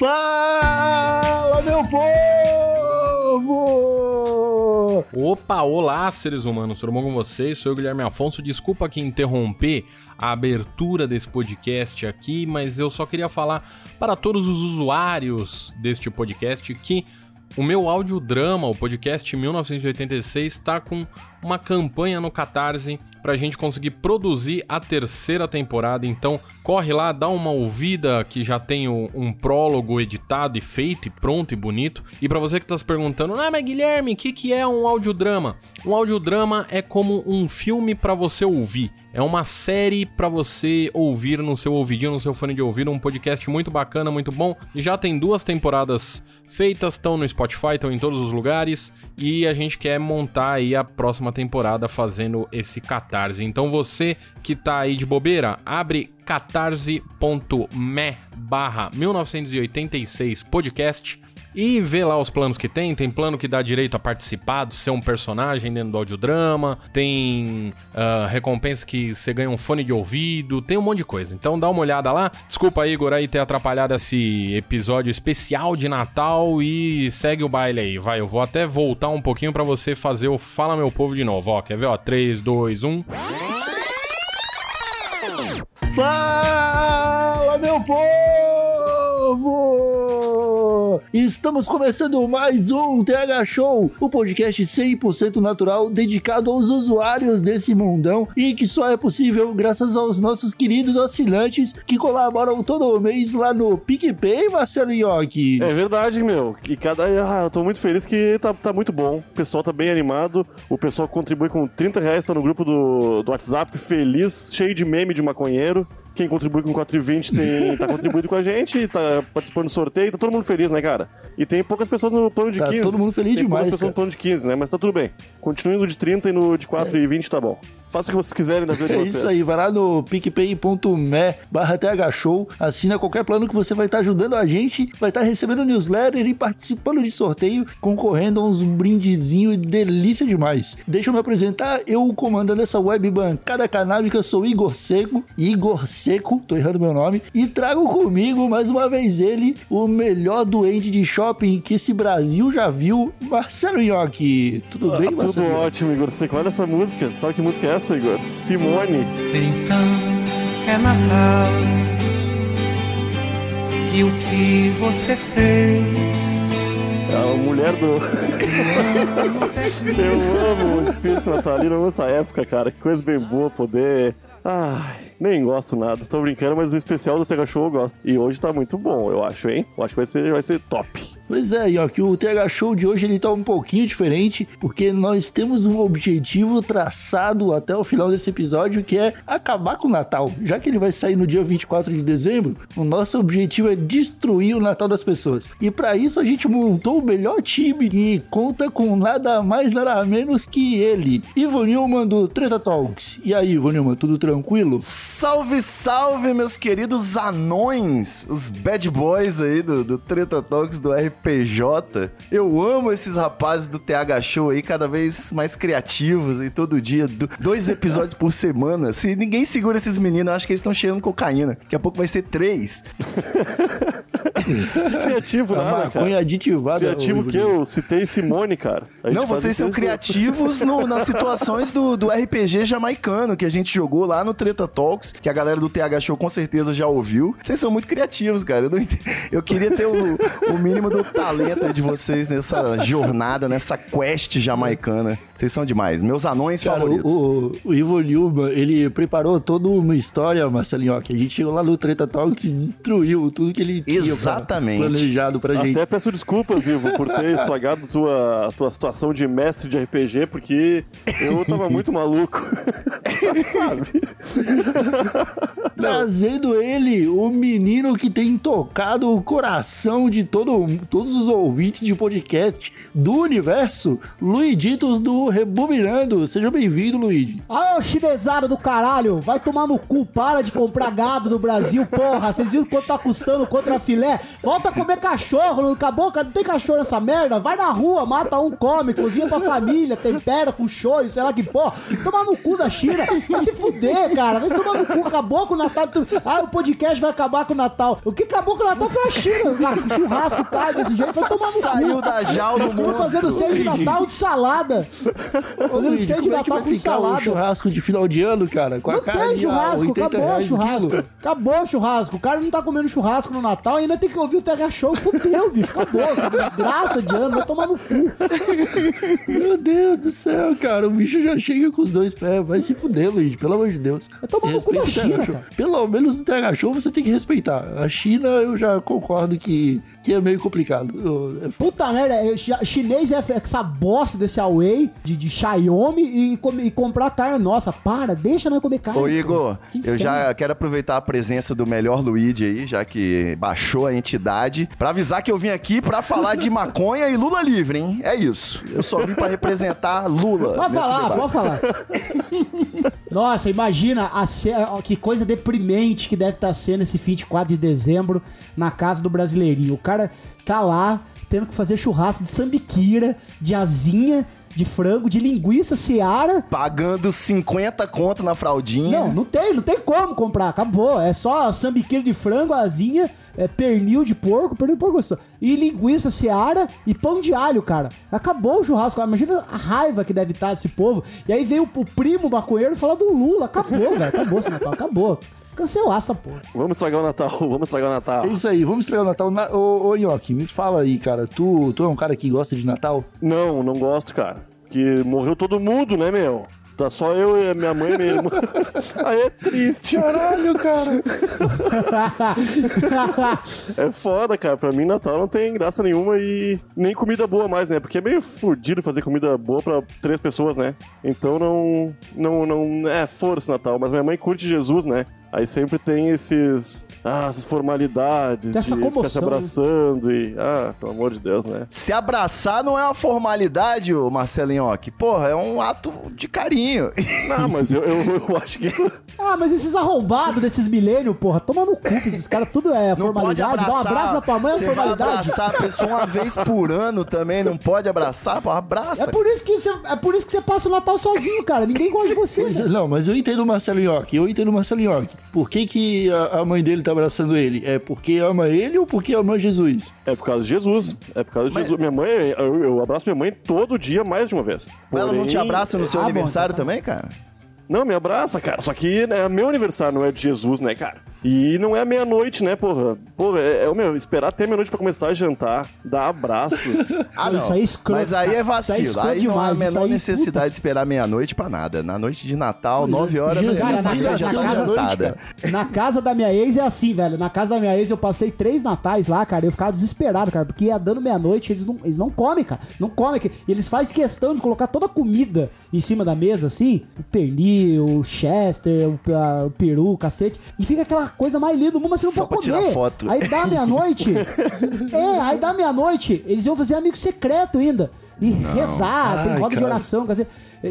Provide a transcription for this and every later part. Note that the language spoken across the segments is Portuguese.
Fala, meu povo! Opa, olá, seres humanos, tudo bom com vocês? Sou o Guilherme Afonso. Desculpa aqui interromper a abertura desse podcast aqui, mas eu só queria falar para todos os usuários deste podcast que o meu audiodrama, o podcast 1986, está com uma campanha no Catarse para a gente conseguir produzir a terceira temporada. Então, corre lá, dá uma ouvida que já tem um, prólogo editado e feito e pronto e bonito. E para você que está se perguntando, ah, mas Guilherme, o que, que é um audiodrama? Um audiodrama é como um filme para você ouvir. É uma série para você ouvir no seu ouvidinho, no seu fone de ouvido, um podcast muito bacana, muito bom. E já tem duas temporadas feitas, estão no Spotify, estão em todos os lugares, e a gente quer montar aí a próxima temporada fazendo esse Catarse. Então você que tá aí de bobeira, abre catarse.me barra 1986 podcast e vê lá os planos que tem. Tem plano que dá direito a participar, de ser um personagem dentro do audiodrama. Tem uh, recompensa que você ganha um fone de ouvido. Tem um monte de coisa. Então dá uma olhada lá. Desculpa, Igor, aí ter atrapalhado esse episódio especial de Natal. E segue o baile aí. Vai, eu vou até voltar um pouquinho para você fazer o Fala Meu Povo de novo. Ó, quer ver? Ó, 3, 2, 1. Fala, meu povo! Estamos começando mais um TH Show, o podcast 100% natural dedicado aos usuários desse mundão e que só é possível graças aos nossos queridos assinantes que colaboram todo mês lá no PicPay, Marcelo Iocchi. É verdade, meu. E cada. Ah, eu tô muito feliz que tá, tá muito bom. O pessoal tá bem animado. O pessoal contribui com 30 reais, tá no grupo do, do WhatsApp, feliz, cheio de meme de maconheiro. Quem contribui com 4,20 tem, tá contribuindo com a gente, tá participando do sorteio, tá todo mundo feliz, né, cara? E tem poucas pessoas no plano de Tá 15. todo mundo feliz tem demais, poucas pessoas cara. no plano de 15, né? Mas tá tudo bem. Continue no de 30 e no de 4,20 tá bom. Faça o que vocês quiserem da vida de É isso aí, vai lá no picpay.me barra thshow, assina qualquer plano que você vai estar ajudando a gente, vai estar recebendo newsletter e participando de sorteio, concorrendo a uns brindezinhos delícia demais. Deixa eu me apresentar, eu comandando essa web bancada canábica, sou Igor Seco, Igor Seco, tô errando meu nome, e trago comigo mais uma vez ele, o melhor doente de shopping que esse Brasil já viu, Marcelo Nhoque. Tudo bem, Ah, Marcelo? tudo ótimo, Igor. Você olha essa música. Sabe que música é essa, Igor? Simone. Então é Natal. E o que você fez? É a mulher do. eu amo o espírito natalino, eu amo essa época, cara. Que coisa bem boa poder. Ai, nem gosto nada. Tô brincando, mas o especial do Tega Show eu gosto. E hoje tá muito bom, eu acho, hein? Eu acho que vai ser, vai ser top. Pois é, que o TH Show de hoje ele tá um pouquinho diferente, porque nós temos um objetivo traçado até o final desse episódio, que é acabar com o Natal. Já que ele vai sair no dia 24 de dezembro, o nosso objetivo é destruir o Natal das pessoas. E para isso a gente montou o melhor time que conta com nada mais nada menos que ele, Ivo Nilman do Treta Talks. E aí, Ivo Nilman, tudo tranquilo? Salve, salve, meus queridos anões, os bad boys aí do, do Treta Talks do RPG. Eu amo esses rapazes do TH Show aí, cada vez mais criativos e todo dia, do- dois episódios por semana. Se ninguém segura esses meninos, eu acho que eles estão cheirando cocaína. Daqui a pouco vai ser três. Criativo nada, cara. maconha aditivada. Criativo que eu citei Simone, cara. Não, vocês são desde- criativos no- nas situações do, do RPG jamaicano que a gente jogou lá no Treta Talks, que a galera do TH Show com certeza já ouviu. Vocês são muito criativos, cara. Eu, não ent- eu queria ter o, o mínimo do talento de vocês nessa jornada, nessa quest jamaicana. Vocês são demais. Meus anões Cara, favoritos. o, o, o Ivo Nilman, ele preparou toda uma história, Marcelinho, que a gente chegou lá no Treta Talks e destruiu tudo que ele tinha pra- Exatamente. planejado pra gente. Até peço desculpas, Ivo, por ter estragado tua, tua situação de mestre de RPG, porque eu tava muito maluco. Sabe? Trazendo ele, o menino que tem tocado o coração de todo, todos os ouvintes de podcast do universo, Luiditos do Rebobinando. Seja bem-vindo, Luigi. Ah, ô chinesada do caralho, vai tomar no cu, para de comprar gado no Brasil, porra. Vocês viram quanto tá custando contra filé? Volta a comer cachorro, não acabou? Não tem cachorro nessa merda? Vai na rua, mata um, come, cozinha pra família, tempera com show, sei lá que porra. Tomar no cu da China, vai se fuder, cara. Vai tomar no cu, acabou com o Natal. tu- Ah, o podcast vai acabar com o Natal. O que acabou com o Natal foi a China, cara. Com churrasco, carne desse jeito, vai tomar no cu. Saiu da jaula do Tô monstro. fazendo ceia de Natal de salada. Fazendo ceia de é Natal com salada. churrasco de final de ano, cara? Com a Não carne tem a churrasco, 80 acabou o churrasco. Acabou o churrasco. O cara não tá comendo churrasco no Natal e ainda tem que ouvir o TH Show. Fudeu, bicho. Acabou. Que desgraça de ano. Vai tomar no cu. Meu Deus do céu, cara. O bicho já chega com os dois pés. Vai se fuder, Luigi, pelo amor de Deus. Vai tomar no cu da China, cara. Pelo menos o TH Show você tem que respeitar. A China, eu já concordo que, que é meio complicado. Eu-. Puta merda, é, chi- chinês é essa bosta desse Huawei de, de Xiaomi e, e comprar carne nossa. Para, deixa nós comer carne. Ô. Igor, eu já quero aproveitar a presença do melhor Luigi aí, já que baixou a entidade, pra avisar que eu vim aqui pra falar de maconha e Lula livre, hein? É isso. Eu só vim pra representar Lula. Pode falar, debate. pode falar. Nossa, imagina a ce- que coisa deprimente que deve estar sendo esse 24 de dezembro na casa do brasileirinho. O cara tá lá tendo que fazer churrasco de sambiquira, de asinha, de frango, de linguiça seara. Pagando 50 conto na fraldinha. Não, não tem, não tem como comprar, acabou. É só sambiquira de frango, asinha, é, pernil de porco, pernil de porco gostoso. E linguiça seara e pão de alho, cara. Acabou o churrasco. Imagina a raiva que deve estar desse povo. E aí veio o, o primo maconheiro falar do Lula. Acabou, velho. Acabou esse Natal, acabou. Cancelar essa porra. Vamos estragar o Natal, vamos estragar o Natal. É isso aí, vamos estrear o Natal. Na... Ô, ô Nhoque, me fala aí, cara. Tu, tu é um cara que gosta de Natal? Não, não gosto, cara. Que morreu todo mundo, né, meu? Tá só eu e a minha mãe e minha irmã. Aí é triste. Caralho, cara. É foda, cara. Pra mim, Natal não tem graça nenhuma e nem comida boa mais, né? Porque é meio fudido fazer comida boa pra três pessoas, né? Então não. Não, não. É, foda-se Natal. Mas minha mãe curte Jesus, né? Aí sempre tem esses. Ah, essas formalidades. Tem essa de ficar se comoção, né? abraçando e. Ah, pelo amor de Deus, né? Se abraçar não é uma formalidade, ô Marcelo Nhoque. Porra, é um ato de carinho. Não, mas eu, eu, eu acho que isso. Ah, mas esses arrombados desses milênios, porra, toma no cu, que esses caras tudo é Não formalidade. Dá um abraço na tua mãe é Você formalidade. abraçar a pessoa uma vez por ano também. Não pode abraçar, pô, abraça. É por isso que você, é por isso que você passa o Natal sozinho, cara. Ninguém gosta de você. Pois é, velho. Não, mas eu entendo o Marcelo Nhoque, eu entendo o Marcelo Nhoque. Por que, que a, a mãe dele tá abraçando ele? É porque ama ele ou porque ama Jesus? É por causa de Jesus. É por causa de Jesus. Minha mãe, eu, eu abraço minha mãe todo dia mais de uma vez. Mas ela não te abraça no seu Ah, bom, aniversário então tá. também, cara? Não, me abraça, cara. Só que né, meu aniversário não é de Jesus, né, cara? E não é meia-noite, né, porra? Porra, é, é o meu, esperar até meia-noite pra começar a jantar, dar abraço. Ah, Não, isso aí é escroto, Mas aí é cara. Isso aí é vacilo. aí não há a menor aí, necessidade de esperar meia-noite pra nada. Na noite de Natal, 9 horas, Jesus, minha cara, na já na tá casa- jantada. Na casa da minha ex é assim, velho. Na casa da minha ex eu passei três natais lá, cara. Eu ficava desesperado, cara. Porque ia dando meia-noite, eles não, eles não comem, cara. Não comem. que- E eles fazem questão de colocar toda a comida em cima da mesa, assim. O pernil, o chester, o, a- o peru, o cacete. E fica aquela coisa mais linda do mundo, mas você não Só pode pra comer. tirar foto. Aí dá meia-noite. é, aí dá meia-noite. Eles iam fazer amigo secreto ainda. E rezar, tem Ai, roda de cara. oração, quer dizer.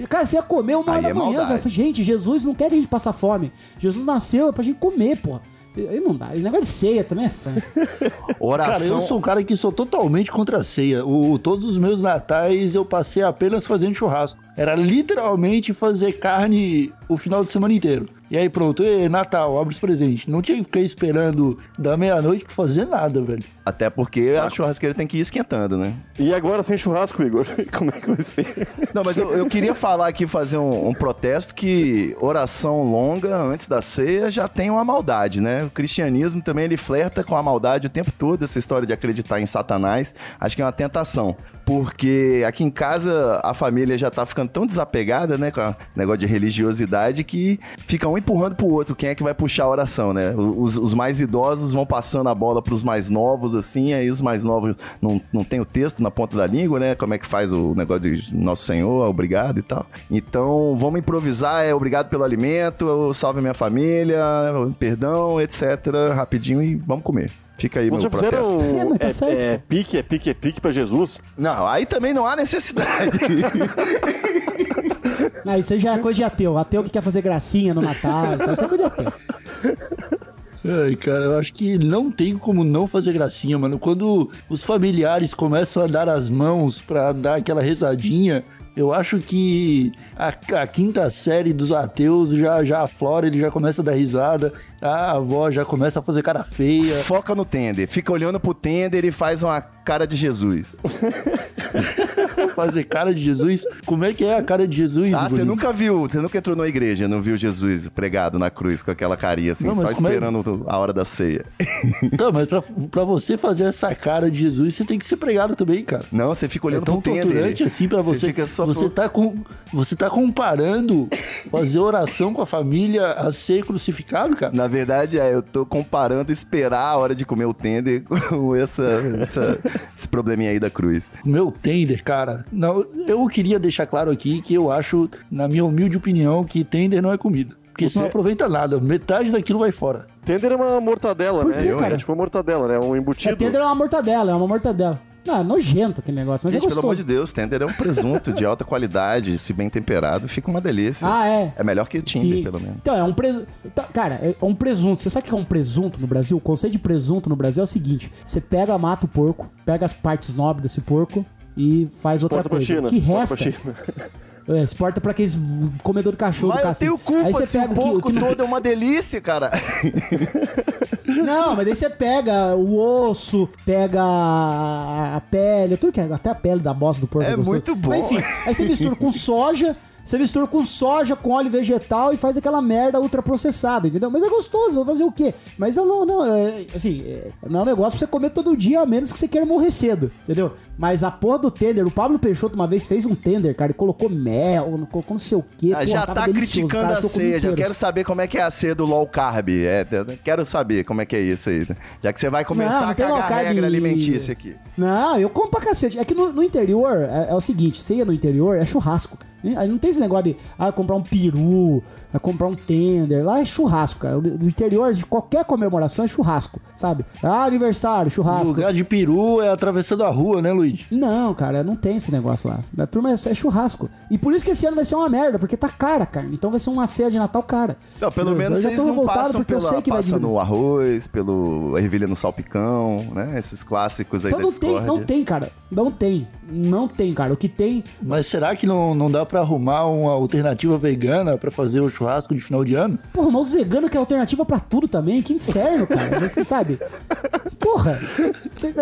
Cara, você ia comer uma hora Aí da é manhã, velho. Gente, Jesus não quer que a gente passe fome. Jesus nasceu é pra gente comer, porra. Aí não dá. Esse negócio de ceia também é fã. Oração. Cara, eu sou um cara que sou totalmente contra a ceia. O, todos os meus natais eu passei apenas fazendo churrasco. Era literalmente fazer carne o final de semana inteiro. E aí pronto, e Natal, abre os presentes. Não tinha que ficar esperando da meia-noite pra fazer nada, velho. Até porque a churrasqueira tem que ir esquentando, né? e agora sem churrasco, Igor? Como é que vai ser? Não, mas eu, eu queria falar aqui, fazer um, um protesto que oração longa antes da ceia já tem uma maldade, né? O cristianismo também ele flerta com a maldade o tempo todo, essa história de acreditar em Satanás. Acho que é uma tentação. Porque aqui em casa a família já tá ficando ficando tão desapegada, né, com o negócio de religiosidade, que fica um empurrando pro outro. Quem é que vai puxar a oração, né? Os, os mais idosos vão passando a bola pros mais novos, assim, aí os mais novos não, não tem o texto na ponta da língua, né? Como é que faz o negócio de Nosso Senhor, obrigado e tal. Então, vamos improvisar, é obrigado pelo alimento, salve minha família, perdão, etc. Rapidinho e vamos comer. Fica aí Vocês meu fizeram protesto. É, mas tá é, certo. é pique, é pique, é pique pra Jesus? Não, aí também não há necessidade. Ah, isso aí já é coisa de ateu. Ateu que quer fazer gracinha no Natal. Então, isso é coisa de ateu. Ai, cara, eu acho que não tem como não fazer gracinha, mano. Quando os familiares começam a dar as mãos pra dar aquela rezadinha, eu acho que a, a quinta série dos ateus já, já aflora, ele já começa a dar risada, a avó já começa a fazer cara feia. Foca no tender. Fica olhando pro tender e faz uma cara de Jesus. fazer cara de Jesus. Como é que é a cara de Jesus? Ah, você nunca viu, você nunca entrou na igreja, não viu Jesus pregado na cruz com aquela carinha assim, Não, só é- esperando a hora da ceia. Tá, mas pra, pra você fazer essa cara de Jesus, você tem que ser pregado também, cara. Não, você fica É olhando tão pro tender. torturante assim pra você. fica só você, tá com, você tá comparando fazer oração com a família a ser crucificado, cara? Na verdade, é, eu tô comparando esperar a hora de comer o tender com essa, essa- esse probleminha aí da cruz. Meu tender, cara. Não, eu queria deixar claro aqui que eu acho, na minha humilde opinião, que tender não é comida. Porque isso não aproveita nada. Metade daquilo vai fora. Tender é uma mortadela, Por né? quê, Eu- cara? É tipo uma mortadela, né? Um É, embutido. tender é uma mortadela, é uma mortadela. Não, é nojento aquele negócio, mas Gente, é pelo amor gostoso. de Deus, tender é um presunto de alta qualidade, se bem temperado, fica uma delícia. Ah, é. É melhor que Tinder, Sim. pelo menos. Então, é um presunto. Cara, é um presunto. Você sabe o que é um presunto no Brasil? O conceito de presunto no Brasil é o seguinte: você pega, mata o porco, pega as partes nobres desse porco e faz outra coisa. China. O que resta. É, exporta pra aqueles comedor de cachorro Mas do eu tenho culpa Aí você pega o porco que não- todo é uma delícia, cara. Não, mas daí você pega o osso, pega a, a pele, tudo que é, até a pele da bosta do porco. É gostoso. muito bom. Mas enfim, aí você mistura com soja, você mistura com soja, com óleo vegetal e faz aquela merda ultraprocessada, entendeu? Mas é gostoso, vou fazer o quê? Mas eu não, não, é, assim, é, não é um negócio pra você comer todo dia, a menos que você queira morrer cedo, entendeu? Mas a porra do tender, o Pablo Peixoto uma vez fez um tender, cara, e colocou mel, colocou não sei o quê. Ah, já tá criticando cara, a ceia, já quero saber como é que é a ceia do low carb. É, quero saber como é que é isso aí. Já que você vai começar Não, a cagar carb. regra alimentícia aqui. Não, eu como pra cacete. É que no, no interior, é, é o seguinte, ceia no interior é churrasco. Aí não tem esse negócio de ah, comprar um peru, ah, comprar um tender. Lá é churrasco, cara. No interior, de qualquer comemoração é churrasco, sabe? Ah, aniversário, O churrasco. lugar de peru é atravessando a rua, né, Luiz? Não, cara, não tem esse negócio lá. Da turma é, é churrasco. E por isso que esse ano vai ser uma merda, porque tá cara a carne. Então vai ser uma ceia de Natal cara. Não, pelo Eu- menos eu vocês tô não passam porque eu pela, sei que vai passa diminuir. no arroz, pelo ervilha no salpicão, né? Esses clássicos aí Então da não tem, não tem, cara. Não tem. Não tem, cara. O que tem Mas será que não, não dá pra arrumar uma alternativa vegana pra fazer o churrasco de final de ano? Porra, mas os veganos que é alternativa pra tudo também. Que inferno, cara. Você sabe? Porra.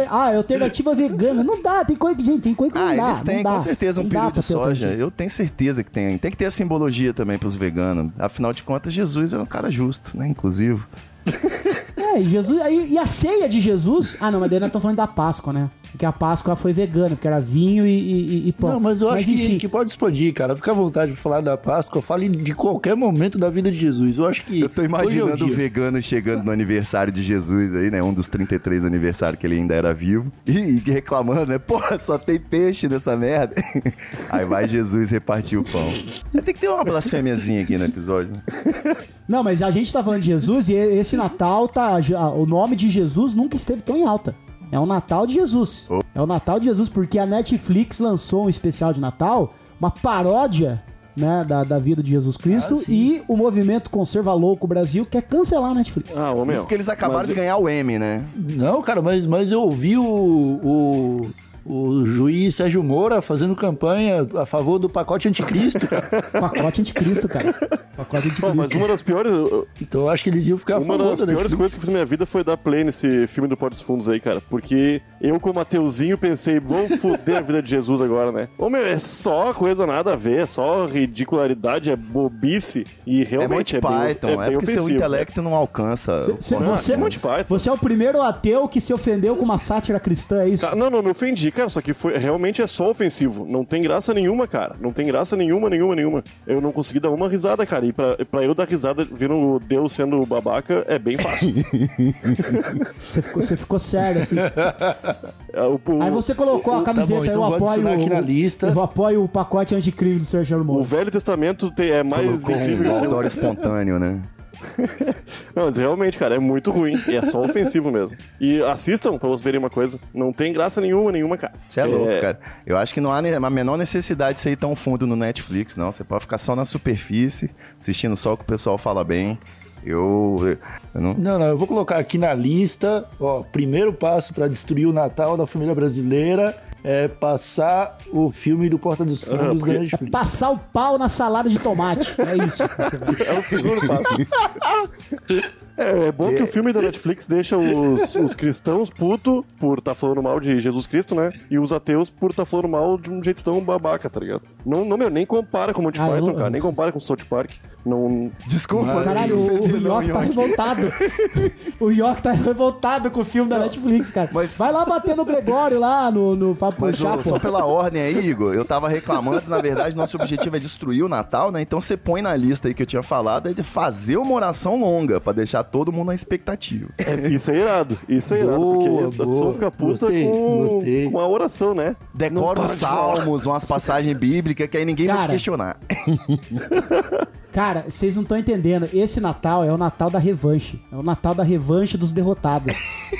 Ah, é alternativa vegana. Não dá, tem coisa que, gente, tem coisa que não Ah, dá. eles têm não dá. com certeza um Não pra de soja. Eu tenho certeza que tem. Tem que ter a simbologia também pros veganos. Afinal de contas, Jesus é um cara justo, né? Inclusive. É, e Jesus. aí- E a ceia de Jesus. Ah, não, mas daí nós estamos falando da Páscoa, né? Porque a Páscoa foi vegana, porque era vinho e, e, e pão. Não, mas eu acho que, enfim, que pode expandir, cara. Fica à vontade pra falar da Páscoa. Fale de qualquer momento da vida de Jesus. Eu acho que. Eu tô é imaginando o vegano chegando no aniversário de Jesus aí, né? Um dos 33 aniversários que ele ainda era vivo. E, e reclamando, né? Porra, só tem peixe nessa merda. Aí vai Jesus repartir o pão. Tem que ter uma blasfêmiazinha aqui no episódio. né? Não, mas a gente tá falando de Jesus e esse Natal tá. O nome de Jesus nunca esteve tão em alta. É o Natal de Jesus. Oh. É o Natal de Jesus, porque a Netflix lançou um especial de Natal, uma paródia. Né, da, da vida de Jesus Cristo Ah, e o movimento Conserva Louco Brasil quer cancelar a Netflix. Ah, ô meu. Isso porque eles acabaram mas- de ganhar o M, né? Não, cara, mas, mas eu ouvi o, o, o juiz Sérgio Moura fazendo campanha a favor do pacote anticristo, cara. Pacote anticristo, cara. Pacote Pô, mas anticristo. uma das piores. Então eu acho que eles iam ficar Uma das da piores Netflix. coisas que eu fiz na minha vida foi dar play nesse filme do Portos Fundos aí, cara. Porque eu, como ateuzinho, pensei, vão foder a vida de Jesus agora, né? Ô, meu, é só coisa nada a ver, é só ridicularidade, é bobice. E É realmente Monty é, bem, Python. É, bem porque seu ofensivo, intelecto não alcança. Cê- o- você, é Monty Python. você é o primeiro ateu que se ofendeu com uma sátira cristã, é isso? Não, não, me ofendi, cara, só que foi, realmente é só ofensivo. Não tem graça nenhuma, cara. Não tem graça nenhuma, nenhuma, nenhuma. Eu não consegui dar uma risada, cara. E pra, pra eu dar risada vendo o Deus sendo babaca é bem fácil. Você ficou, você ficou sério, assim. É, o- o- Aí você colocou a Tá camiseta, bom, então eu apoio. aqui na o- lista. Eu apoio o pacote anticrime do Sérgio O Hermoso. Velho Testamento tem- é mais Colocou incrível um que outdoor espontâneo, né? Não, mas realmente, cara, é muito ruim. E é só ofensivo mesmo. E assistam pra vocês verem uma coisa. Não tem graça nenhuma, nenhuma, cara. Você é louco, cara. Eu acho que não há a menor necessidade de você ir tão fundo no Netflix, não. Você pode ficar só na superfície, assistindo só o que o pessoal fala bem. Eu, eu não... Não, não, eu vou colocar aqui na lista, ó, primeiro passo pra destruir o Natal da família brasileira é passar o filme do Porta dos Fundos da porque- Netflix. Passar o pau na salada de tomate. É isso. É o segundo passo. É, é bom que o filme da Netflix deixa os, os cristãos puto por estar falando mal de Jesus Cristo, né? E os ateus por estar falando mal de um jeito tão babaca, tá ligado? Não, não meu, nem compara com Monty Ah, Python, não- cara. Nem compara com South Park. Não... Desculpa. Caralho, o, o York tá revoltado. O York tá revoltado com o filme da Netflix, cara. mas- Vai lá bater no Gregório lá, no, no Fábio Mas ô, só pela ordem aí, Igor, eu tava reclamando, na verdade, nosso objetivo é destruir o Natal, né? Então você põe na lista aí que eu tinha falado, é de fazer uma oração longa, pra deixar todo mundo na expectativa. É, isso é irado. Isso é irado. Boa, porque a pessoa fica puta Gostei, com, gostei. com a oração, né? Decora Não os salmos, umas passagens bíblicas que aí ninguém vai te Cara. questionar. Cara, vocês não estão entendendo. Esse Natal é o Natal da revanche. É o Natal da revanche dos derrotados.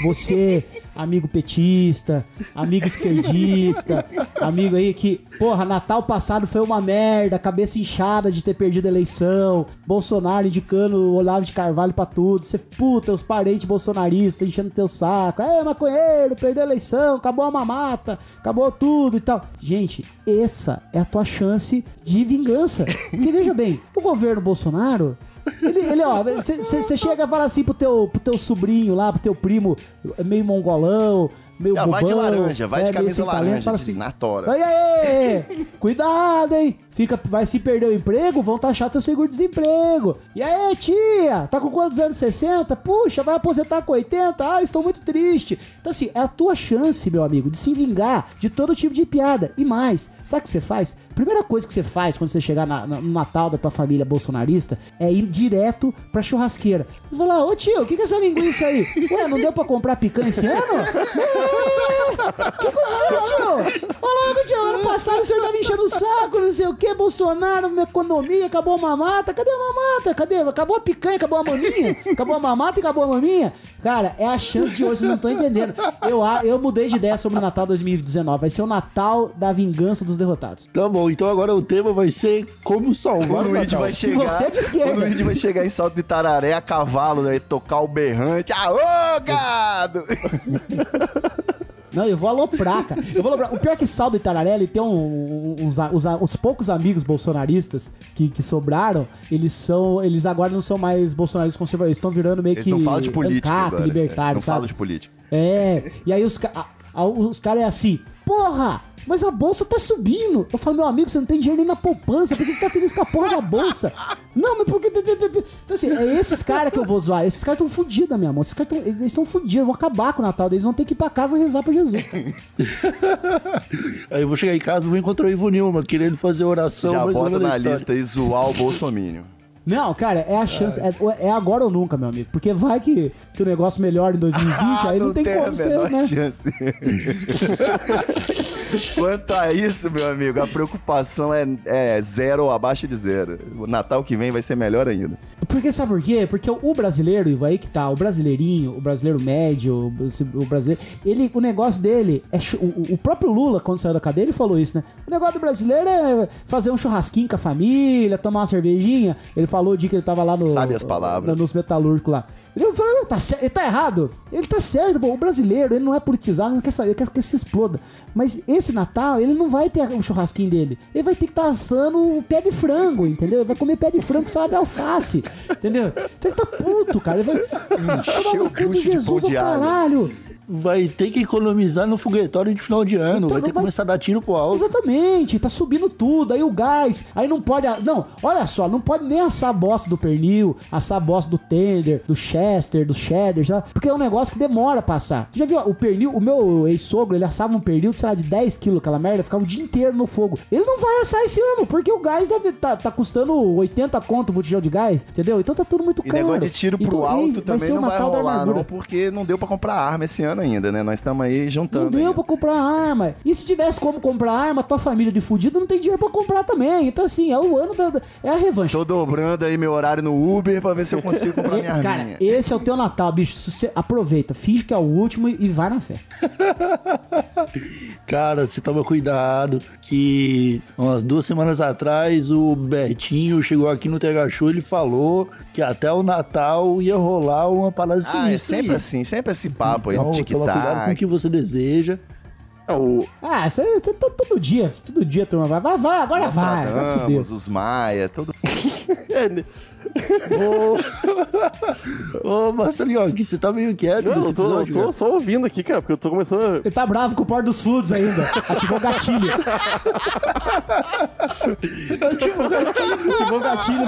Você, amigo petista, amigo esquerdista, amigo aí que, porra, Natal passado foi uma merda, cabeça inchada de ter perdido a eleição, Bolsonaro indicando o Olavo de Carvalho pra tudo. Você, puta, os parentes bolsonaristas enchendo teu saco. É, maconheiro, perdeu a eleição, acabou a mamata, acabou tudo e tal. Gente, essa é a tua chance de vingança. Porque veja bem, o governo Bolsonaro. Ele, ele ó, você chega e fala assim pro teu, pro teu sobrinho lá, pro teu primo meio mongolão, meio Já vai de bobão, laranja, vai de é, meio camisa sem talento, laranja, fala de- assim, na tora. Aí, aí, cuidado, hein? Fica, vai se perder o emprego, vão taxar teu seguro-desemprego. E aí, tia, tá com quantos anos? 60? Puxa, vai aposentar com 80? Ah, estou muito triste. Então, assim, é a tua chance, meu amigo, de se vingar de todo tipo de piada. E mais, sabe o que você faz? Primeira coisa que você faz quando você chegar na- na- no Natal da tua família bolsonarista é ir direto pra churrasqueira. Você vai lá, ô tio, o que, que é essa linguiça aí? Ué, não deu pra comprar picanha esse ano? É, o que aconteceu, tio? Ô, logo, tio, ano passado o senhor tava enchendo o saco, não sei o que, Bolsonaro, minha economia, acabou a mamata. Cadê a mamata? Cadê? Acabou a picanha, acabou a maminha? Acabou a mamata e acabou a maminha? Cara, é a chance de hoje, vocês não estão entendendo. Eu, eu mudei de ideia sobre o Natal 2019. Vai ser o Natal da vingança dos derrotados. Tá bom, então agora o tema vai ser como salvar O o Luigi Natal. vai Se chegar. você é de esquerda. O Luigi vai chegar em salto de tararé a cavalo, né? e Tocar o berrante. Aô, gado! Não, eu vou aloprar, cara. Eu vou aloprar. O pior é que Saldo Itararelli tem um, uns, a- os, poucos amigos bolsonaristas que, que sobraram, eles são. Eles agora não são mais bolsonaristas conservadores, eles estão virando meio Eles que. não falam de política ANCAP, agora. libertário, Não sabe? falam de política. É, e aí os, ca- a- a- os caras é assim, porra, mas a bolsa tá subindo. Eu falo, meu amigo, você não tem dinheiro nem na poupança, por que você tá feliz com a porra da bolsa? Não, mas por que... Então assim, é esses caras que eu vou zoar, esses caras tão fudidos, minha mão, esses caras tão, eles estão fudidos, eu vou acabar com o Natal, eles vão ter que ir pra casa rezar pra Jesus, cara. Aí eu vou chegar em casa e vou encontrar o Ivo Nilma querendo fazer oração, Já bota não na história. lista aí zoar o Bolsomínio. Não, cara, é a chance, é, é agora ou nunca, meu amigo, porque vai que, que o negócio melhora em 2020, aí não, tem, a como ser, menor né? chance. Quanto a isso, meu amigo, a preocupação é, é zero ou abaixo de zero. O Natal que vem vai ser melhor ainda. Porque sabe por quê? Porque o brasileiro, Ivo, aí que tá, o brasileirinho, o brasileiro médio, o, brasileiro, ele, o negócio dele é o, o próprio Lula quando saiu da cadeia, ele falou isso, né? O negócio do brasileiro é fazer um churrasquinho com a família, tomar uma cervejinha. Ele falou o dia que ele tava lá no Sabe as palavras. no- nos metalúrgicos lá. Ele falou, tá, ele tá errado. Ele tá certo, pô. O brasileiro, ele não é politizado, ele não quer saber, ele quer que se exploda. Mas esse Natal, ele não vai ter o churrasquinho dele. Ele vai ter que estar assando o pé de frango, entendeu? Ele vai comer pé de frango salada de alface, entendeu? Então ele tá puto, cara. Ele vai tomar Encheu no o cu de Jesus, ô caralho. Vai ter que economizar no foguetório de final de ano. Então vai ter que vai- começar a dar tiro pro alto. Exatamente, tá subindo tudo, aí o gás, aí não pode. Não, olha só, não pode nem assar a bosta do pernil, assar a bosta do tender, do chester, do cheddar, sabe? Porque é um negócio que demora a passar. Você já viu o pernil? O meu ex-sogro, ele assava um pernil, sei lá, de 10 quilos, aquela merda, ficava o dia inteiro no fogo. Ele não vai assar esse ano, porque o gás deve tá, tá custando 80 conto o botijão de gás, entendeu? Então tá tudo muito E caro. negócio de tiro pro Então, alto também ser o não vai Natal da rolar, não, porque não deu pra comprar arma esse ano ainda, né? Nós estamos aí juntando. Não deu ainda. pra comprar arma. E se tivesse como comprar arma, tua família de fudido não tem dinheiro pra comprar também. Então, assim, é o ano da. é a revanche. Tô dobrando aí meu horário no Uber pra ver se eu consigo comprar minha Cara, arminha. esse é o teu Natal, bicho. Você aproveita, finge que é o último e vai na fé. Cara, você toma cuidado que umas duas semanas atrás o Betinho chegou aqui no TH Show e ele falou que até o Natal ia rolar uma parada Ah, sinistra. é sempre aí. assim, sempre esse papo aí, No toma cuidado com o que você deseja. É, o, Ah, você, você tá todo dia, todo dia, turma. Vai, vai, vai agora vai. Vai os Maia, todo é, né? Ô, Marcelinho, você tá meio quieto Não, nesse eu tô, eu episódio, tô só ouvindo aqui, cara, porque eu tô começando a... Ele tá bravo com o Porto dos Fundos ainda. Ativou o gatilho. Ativou o gatilho.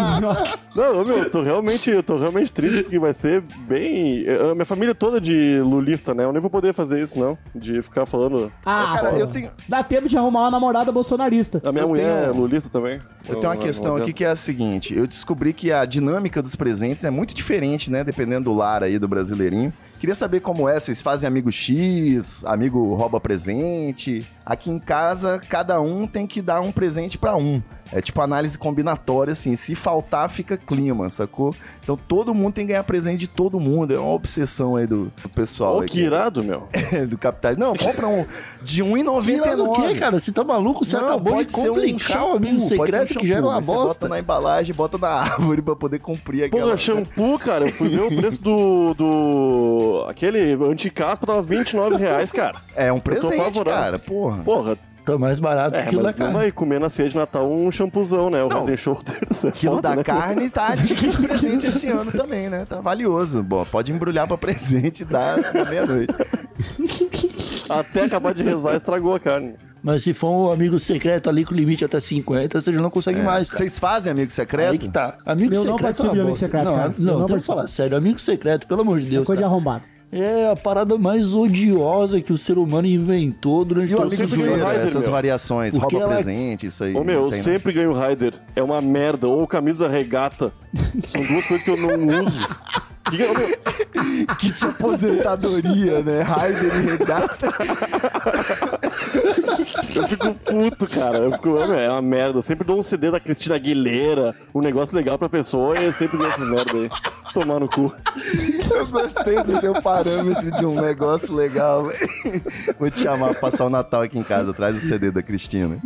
Não, ô, meu, eu tô realmente, eu tô realmente triste porque vai ser bem. A minha família é toda de lulista, né? Eu nem vou poder fazer isso, não. De ficar falando. Ah, Cara, eu tenho- Dá tempo de arrumar uma namorada bolsonarista. A minha Eu mulher tenho- é lulista também. Eu tenho uma questão aqui que é a seguinte: eu descobri que a dinâmica dos presentes é muito diferente, né? Dependendo do lar aí do brasileirinho. Queria saber como é, vocês fazem amigo X, amigo rouba presente. Aqui em casa, cada um tem que dar um presente pra um. É tipo análise combinatória, assim. Se faltar, fica clima, sacou? Então todo mundo tem que ganhar presente de todo mundo. É uma obsessão aí do, do pessoal. Ó, aí que irado, meu. do capital. Não, compra um de Virado o 1,99. quê, cara? Você tá maluco? Você Não, acabou de ser um complicar o amigo shampoo, pode ser um secreto que já era shampoo, uma bosta. Bota na embalagem, bota na árvore pra poder cumprir aquela... Porra, shampoo, cara, eu fui ver o preço do. do. aquele anticaspa tava 29 reais, cara. É um Eu tô presente, cara, porra. Porra, Tá mais barato é, que aquilo da carne. vai comer na ceia de Natal um shampoozão, né? O Não. Head Shoulders. É Quilo da né? carne tá de presente esse ano também, né? Tá valioso. Bom, pode embrulhar pra presente e dar na meia-noite. Até acabar de rezar, estragou a carne. Mas se for um amigo secreto ali com limite até 50, você já não consegue mais, cara. É. Vocês fazem amigo secreto? Aí que tá. Amigo Eu secreto não participo é uma de amigo secreto, não, cara. Não, não tem que participo. falar sério. Amigo secreto, pelo amor de Deus, Coisa de cara. arrombado. É a parada mais odiosa que o ser humano inventou durante o zoeira, Raider, essas meu. variações, Porque rouba ela- presente, isso aí. Ô meu, eu sempre ganho Rider. É uma merda. Ou camisa regata. São duas coisas que eu não uso. Que Que de aposentadoria, né? Raider e regata. Eu fico puto, cara. Eu fico, é uma merda. Eu sempre dou um CD da Cristina Aguilera, um negócio legal pra pessoa, e eu sempre dou essas merda aí. Tomar no cu. Eu gostei do seu parâmetro de um negócio legal, velho. Vou te chamar pra passar o Natal aqui em casa. Traz o CD da Cristina.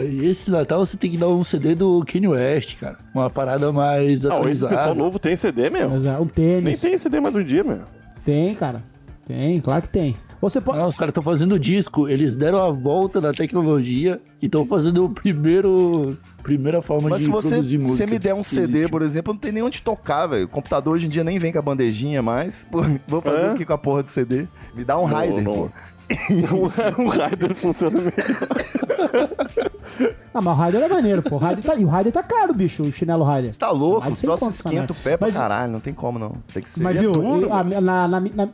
E esse Natal você tem que dar um CD do Kanye West, cara. Uma parada mais Ah, esse pessoal atualizada. novo tem CD, meu? Mas é um Nem tênis. tem CD mais um dia, meu. Tem, cara. Tem, claro que tem. Você pode. Não, os caras estão fazendo disco, eles deram a volta na tecnologia e estão fazendo o primeiro primeira forma Mas de se você, produzir música. você me der um CD, existe. por exemplo, não tem nem onde tocar, velho. O computador hoje em dia nem vem com a bandejinha mais. Pô, vou fazer É? o que com a porra do CD? Me dá um Raider, não. pô. um Rider funciona melhor. Ah, mas o Raider é maneiro, pô. O Raider tá... E o Raider tá caro, bicho, o chinelo Raider. Você tá louco? Os troços esquentam o pé pra Mas- caralho. Não tem como, não. Tem que ser. Mas é viu, duro, a- na, na, na,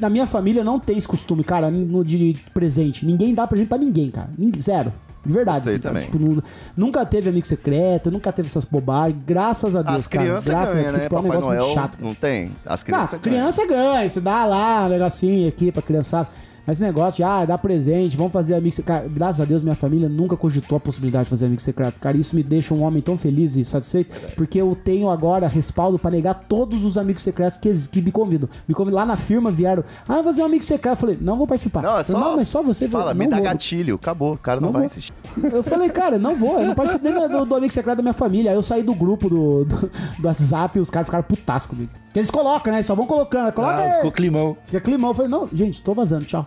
na minha família não tem esse costume, cara, no de presente. Ninguém dá presente pra ninguém, cara. Zero. De verdade. Assim, cara. também. Tipo, nu- nunca teve amigo secreto, nunca teve essas bobagens. Graças a Deus, As cara. crianças Graças a ganham, Deus, né? tipo, é um Papai negócio muito Noel chato. não tem? As crianças ganham. criança ganha, você dá lá um negocinho aqui pra criançada. Mas esse negócio de, ah, dá presente, vamos fazer amigo secreto. Graças a Deus, minha família nunca cogitou a possibilidade de fazer amigo secreto. Cara, isso me deixa um homem tão feliz e satisfeito, porque eu tenho agora respaldo pra negar todos os amigos secretos que, que me convidam. Me convidam lá na firma, vieram, ah, vou fazer um amigo secreto. Eu falei, não vou participar. Não, é Eu falei, só. não, mas só você Fala, me dá vou. gatilho. Acabou. O cara não, Não vai vou. assistir. Eu falei, cara, não vou, eu não participei nem do, do amigo secreto da minha família. Aí eu saí do grupo do, do, do WhatsApp e os caras ficaram putas comigo. Que eles colocam, né? Só vão colocando. Coloca Ah, ficou climão. Fica climão. Eu falei, não, gente, tô vazando, tchau.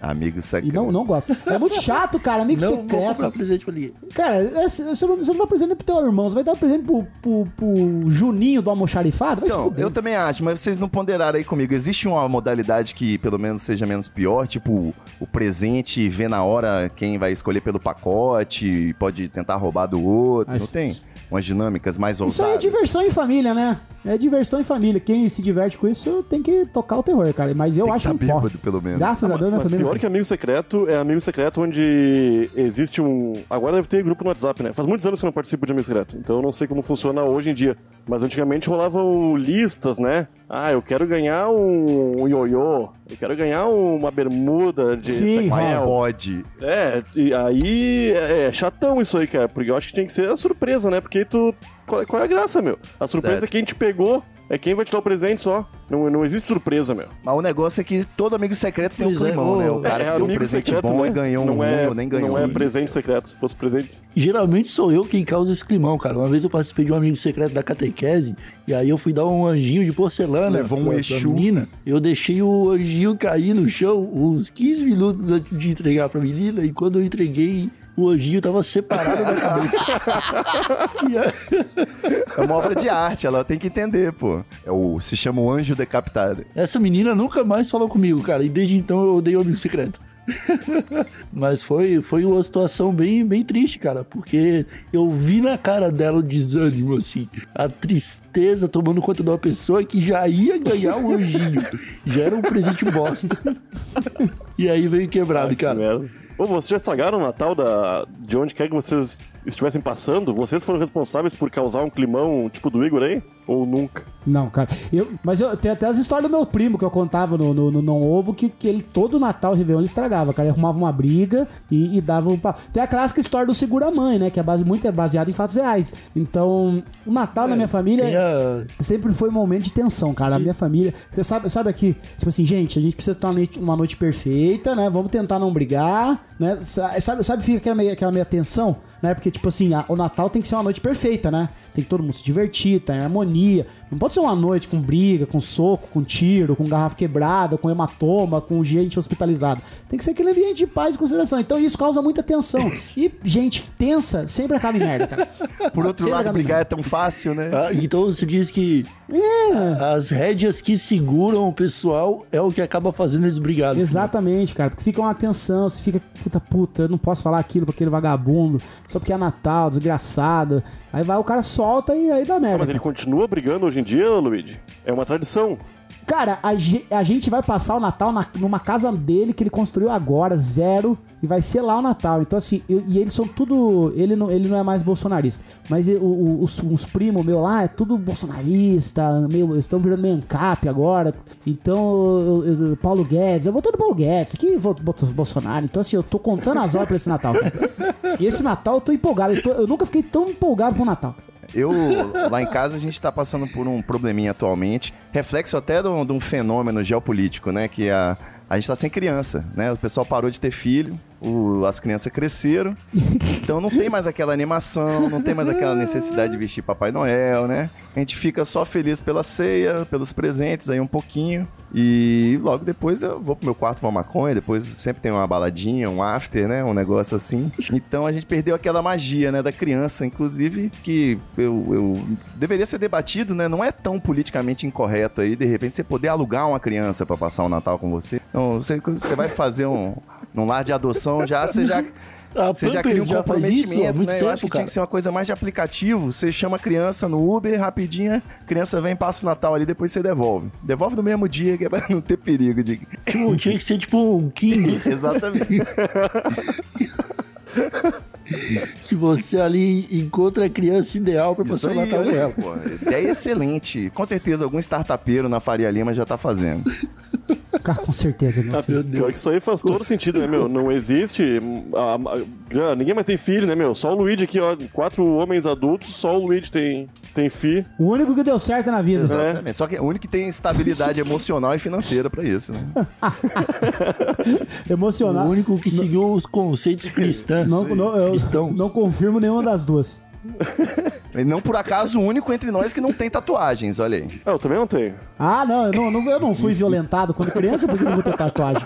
Amigo secreto. E não, não gosto. É muito chato, cara. Amigo Não vou comprar secreto. presente pra ninguém. Cara, é- você não, você não dá presente pro teu irmão. Você vai dar presente pro, pro, pro Juninho do almoxarifado? Vai se Então, fuder. eu também acho, mas vocês não ponderaram aí comigo. Existe uma modalidade que pelo menos seja menos pior, tipo o presente vê na hora quem vai escolher pelo pacote, pode tentar roubar do outro, não tem? Umas dinâmicas mais Isso aí é ousadas. diversão em família, né? É diversão em família. Quem se diverte com isso tem que tocar o terror, cara. Mas eu Tem que acho tá um bêbado, pelo menos. Graças a Deus, minha família. Pior que amigo secreto é amigo secreto onde existe um. Agora deve ter grupo no WhatsApp, né? Faz muitos anos que eu não participo de amigo secreto, então eu não sei como funciona hoje em dia. Mas antigamente rolavam listas, né? Ah, eu quero ganhar um ioiô, eu quero ganhar uma bermuda de Sim. Pode. É, e aí é, é chatão isso aí, cara, porque eu acho que tem que ser a surpresa, né? Porque tu. Qual, qual é a graça, meu? A surpresa é quem te pegou, é quem vai te dar o presente só. Não, não existe surpresa, meu. Mas o negócio é que todo amigo secreto tem um Pois é, climão, ô, né? O cara é que deu um amigo presente secreto, bom né? e ganhou um não ruim é, ou nem ganhou Não é um. presente secreto. Se fosse presente. Geralmente sou eu quem causa esse climão, cara. Uma vez eu participei de um amigo secreto da catequese, e aí eu fui dar um anjinho de porcelana. Levou um Exu. menina. Eu deixei o anjinho cair no chão uns 15 minutos antes de entregar pra menina, e quando eu entreguei, o anjinho tava separado da cabeça. É uma obra de arte, ela tem que entender, pô. É o, se chama o anjo decapitado. Essa menina nunca mais falou comigo, cara, e desde então eu odeio o amigo secreto. Mas foi, foi uma situação bem, bem triste, cara, porque eu vi na cara dela o desânimo, assim, a tristeza tomando conta de uma pessoa que já ia ganhar o anjinho. Já era um presente bosta. E aí veio quebrado, Que cara. Ô, vocês já estragaram o Natal da... de onde quer que vocês estivessem passando? Vocês foram responsáveis por causar um climão tipo do Igor aí? Ou nunca? Não, cara. Eu, mas eu tenho até as histórias do meu primo que eu contava no, no, no Não Ovo, que, que ele todo Natal e Réveillon ele estragava, cara. Ele arrumava uma briga e, e dava um. pa- Tem a clássica história do Segura-Mãe, né? Que é base, muito é baseada em fatos reais. Então, o Natal na minha família. Sempre foi um momento de tensão, cara. A minha família. Você sabe, sabe aqui, tipo assim, gente, a gente precisa ter uma noite, uma noite perfeita, né? Vamos tentar não brigar, né? Sa- Sabe, sabe fica aquela meia, aquela meia tensão, né? Porque, tipo assim, a- o Natal tem que ser uma noite perfeita, né? Tem que todo mundo se divertir, tá em harmonia. Não pode ser uma noite com briga, com soco, com tiro, com garrafa quebrada, com hematoma, com gente hospitalizada. Tem que ser aquele ambiente de paz e consideração. Então isso causa muita tensão. E gente tensa sempre acaba em merda, cara. Por outro Sempre lado, brigar é tão fácil, né? Ah, então você diz que É. as rédeas que seguram o pessoal é o que acaba fazendo eles brigarem. Exatamente, cara, porque fica uma tensão, você fica, puta puta, eu não posso falar aquilo pra aquele vagabundo, só porque é Natal, desgraçado. Aí vai, o cara solta e aí dá Ah, merda. mas ele continua brigando hoje em dia, Luigi? É uma tradição. Cara, a, a gente vai passar o Natal na- numa casa dele que ele construiu agora, zero, e vai ser lá o Natal. Então, assim, eu- e eles são tudo. Ele não, ele não é mais bolsonarista, mas o- os, uns primos meus lá é tudo bolsonarista, meio, estão virando meio ANCAP agora. Então, eu- Paulo Guedes, eu vou todo Paulo Guedes, aqui vou Bolsonaro. Então, assim, eu tô contando as horas pra esse Natal. cara. E esse Natal eu tô empolgado, eu, tô- eu nunca fiquei tão empolgado pro Natal. Eu, lá em casa, a gente tá passando por um probleminha atualmente, reflexo até de um, fenômeno geopolítico, né? Que a, a gente tá sem criança, né? O pessoal parou de ter filho, o- as crianças cresceram, então não tem mais aquela animação, não tem mais aquela necessidade de vestir Papai Noel, né? A gente fica só feliz pela ceia, pelos presentes aí um pouquinho, e logo depois eu vou pro meu quarto fumar maconha, depois sempre tem uma baladinha, um after, né? Um negócio assim. Então a gente perdeu aquela magia, né? Da criança, inclusive, que eu, eu deveria ser debatido, né? Não é tão politicamente incorreto aí, de repente, você poder alugar uma criança pra passar o Natal com você. Então, você, você vai fazer um, num lar de adoção já, você já. A Você já cria um já comprometimento, né? Eu tempo, acho que tinha cara. que ser uma coisa mais de aplicativo. Você chama a criança no Uber, rapidinho, criança vem, passa o Natal ali, depois você devolve. Devolve no mesmo dia, que é pra não ter perigo de... Tipo, tinha que ser tipo um King. Exatamente. que você ali encontra a criança ideal pra Isso passar o Natal com ela. ideia excelente. Com certeza algum startupeiro na Faria Lima já tá fazendo. Cara, com certeza, meu Ah, filho. pior que isso aí faz todo sentido, né, meu? Não existe. ah, já, ninguém mais tem filho, né, meu? Só o Luigi aqui, ó. Quatro homens adultos, só o Luigi tem, tem fi. O único que deu certo na vida. Exatamente. Só que é o único que tem estabilidade emocional e financeira pra isso, né? Emocional. O único que seguiu os conceitos cristãos. Não, não, eu cristãos. não confirmo nenhuma das duas. E não por acaso o único entre nós que não tem tatuagens, olha aí. Ah, eu também não tenho. Ah, não, eu não, eu não fui violentado quando criança, porque eu não vou ter tatuagem.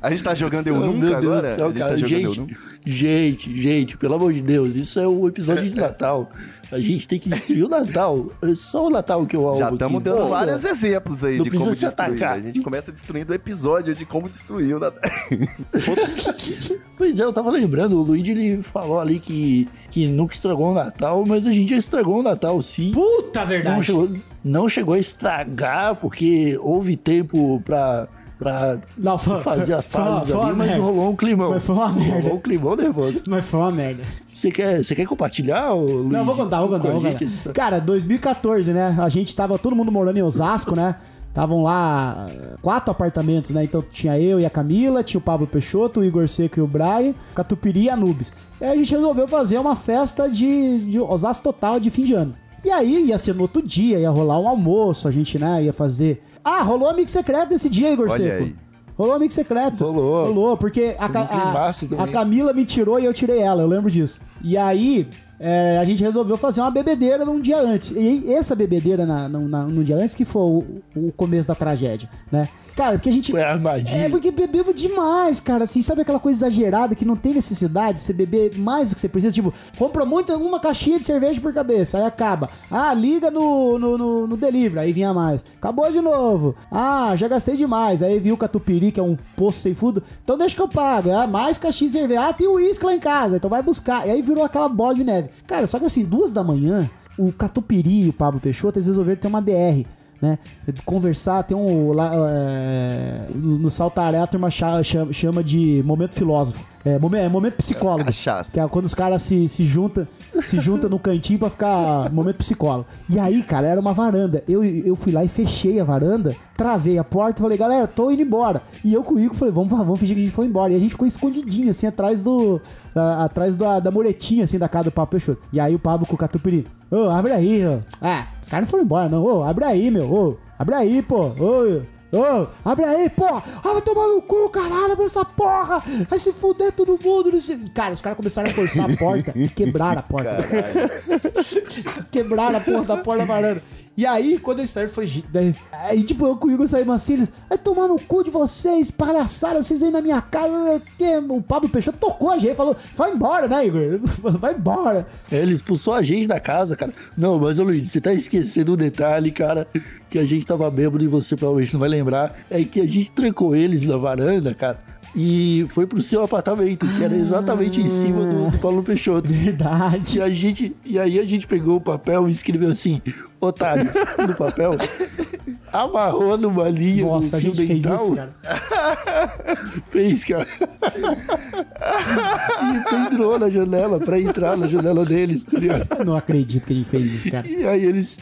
A gente tá jogando Eu Oh, Nunca meu Deus agora? do céu, a gente cara. tá jogando Eu gente, Nunca? gente, gente, pelo amor de Deus, isso é o episódio de Natal. A gente tem que destruir o Natal. É só o Natal que eu alvo Já estamos dando Pô, vários exemplos aí de como destruir. atacar. A gente começa destruindo o episódio de como destruir o Natal. Pois é, eu tava lembrando, o Luigi ele falou ali que, que nunca estragou o Natal, mas a gente já estragou o Natal, sim. Puta verdade. Não chegou, não chegou a estragar, porque houve tempo pra, pra Não, foi- fazer as uma ali, mas merda. rolou um climão. Mas foi uma merda. Rolou um climão nervoso. Mas foi uma merda. Você quer, você quer compartilhar, ô, Luigi? Não, vou contar, vou contar, vou contar. Cara, 2014, né? A gente tava todo mundo morando em Osasco, né? Estavam lá quatro apartamentos, né? Então tinha eu e a Camila, tinha o Pablo Peixoto, o Igor Seco e o Brian, Catupiri e Anubis. E aí a gente resolveu fazer uma festa de, de Osasco total de fim de ano. E aí ia ser no outro dia, ia rolar um almoço, a gente, né, ia fazer. Ah, rolou amigo secreto esse dia, Igor Olha Seco. aí. Rolou amigo secreto. Rolou. Rolou, porque a, a, também. a Camila me tirou e eu tirei ela, eu lembro disso. E aí, é, a gente resolveu fazer uma bebedeira num dia antes. E essa bebedeira na, no, na- num dia antes que foi o, o começo da tragédia, né? Cara, porque a gente. Foi armadilha. É porque bebemos demais, cara. Assim, sabe aquela coisa exagerada que não tem necessidade de você beber mais do que você precisa? Tipo, compra muito uma caixinha de cerveja por cabeça, aí acaba. Ah, liga no, no, no, no delivery, aí vinha mais. Acabou de novo. Ah, já gastei demais. Aí viu o catupiry, que é um poço sem fundo. Então deixa que eu pago. Ah, mais caixinha de cerveja. Ah, tem uísque lá em casa, então vai buscar. E aí virou aquela bola de neve. Cara, só que assim, duas da manhã, o catupiry e o Pablo Peixoto, eles resolveram ter uma DR né? Conversar, tem um. Lá, é, no Saltaré a turma cha- chama, de momento filósofo. É, momen- é momento psicólogo. Cachaça. Que é quando os caras se, se juntam se junta no cantinho pra ficar momento psicólogo. E aí, cara, era uma varanda. Eu, eu fui lá e fechei a varanda, travei a porta e falei, galera, tô indo embora. E eu com o Igor falei, vamos, vamos fingir que a gente foi embora. E a gente ficou escondidinho, assim, atrás do. A- atrás da, da muretinha, assim, da casa do Pablo Peixoto. E aí o Pablo com o Catupiri, ô, abre aí, ô. Ah, os caras não foram embora, não. Ô, abre aí, meu. Ô, abre aí, pô. Ô, Ô, abre aí, porra! Ah, vai tomar no cu, caralho, abre essa porra! Vai se fuder todo mundo! Não sei... Cara, os caras começaram a forçar a porta e quebraram a porta. quebraram a porra da porta da varanda. E aí, quando eles saíram, foi. Aí, tipo, eu com o Igor saímos assim, eles. Vai tomar no cu de vocês, palhaçada, vocês aí na minha casa. Que... O Pablo Peixoto tocou a gente, falou: vai embora, né, Igor? Vai embora. Ele expulsou a gente da casa, cara. Não, mas ô Luiz, você tá esquecendo um detalhe, cara, que a gente tava bêbado e você provavelmente não vai lembrar. É que a gente trancou eles na varanda, cara. E foi pro seu apartamento, que era exatamente em cima do, do Paulo Peixoto. Verdade. E, a gente, e aí a gente pegou o papel e escreveu assim, otários, no papel. Amarrou numa linha Nossa, no a fio gente fez dental. isso, cara. Fez, cara. e pendurou na janela pra entrar na janela deles, tá ligado? Não acredito que gente fez isso, cara. E aí eles.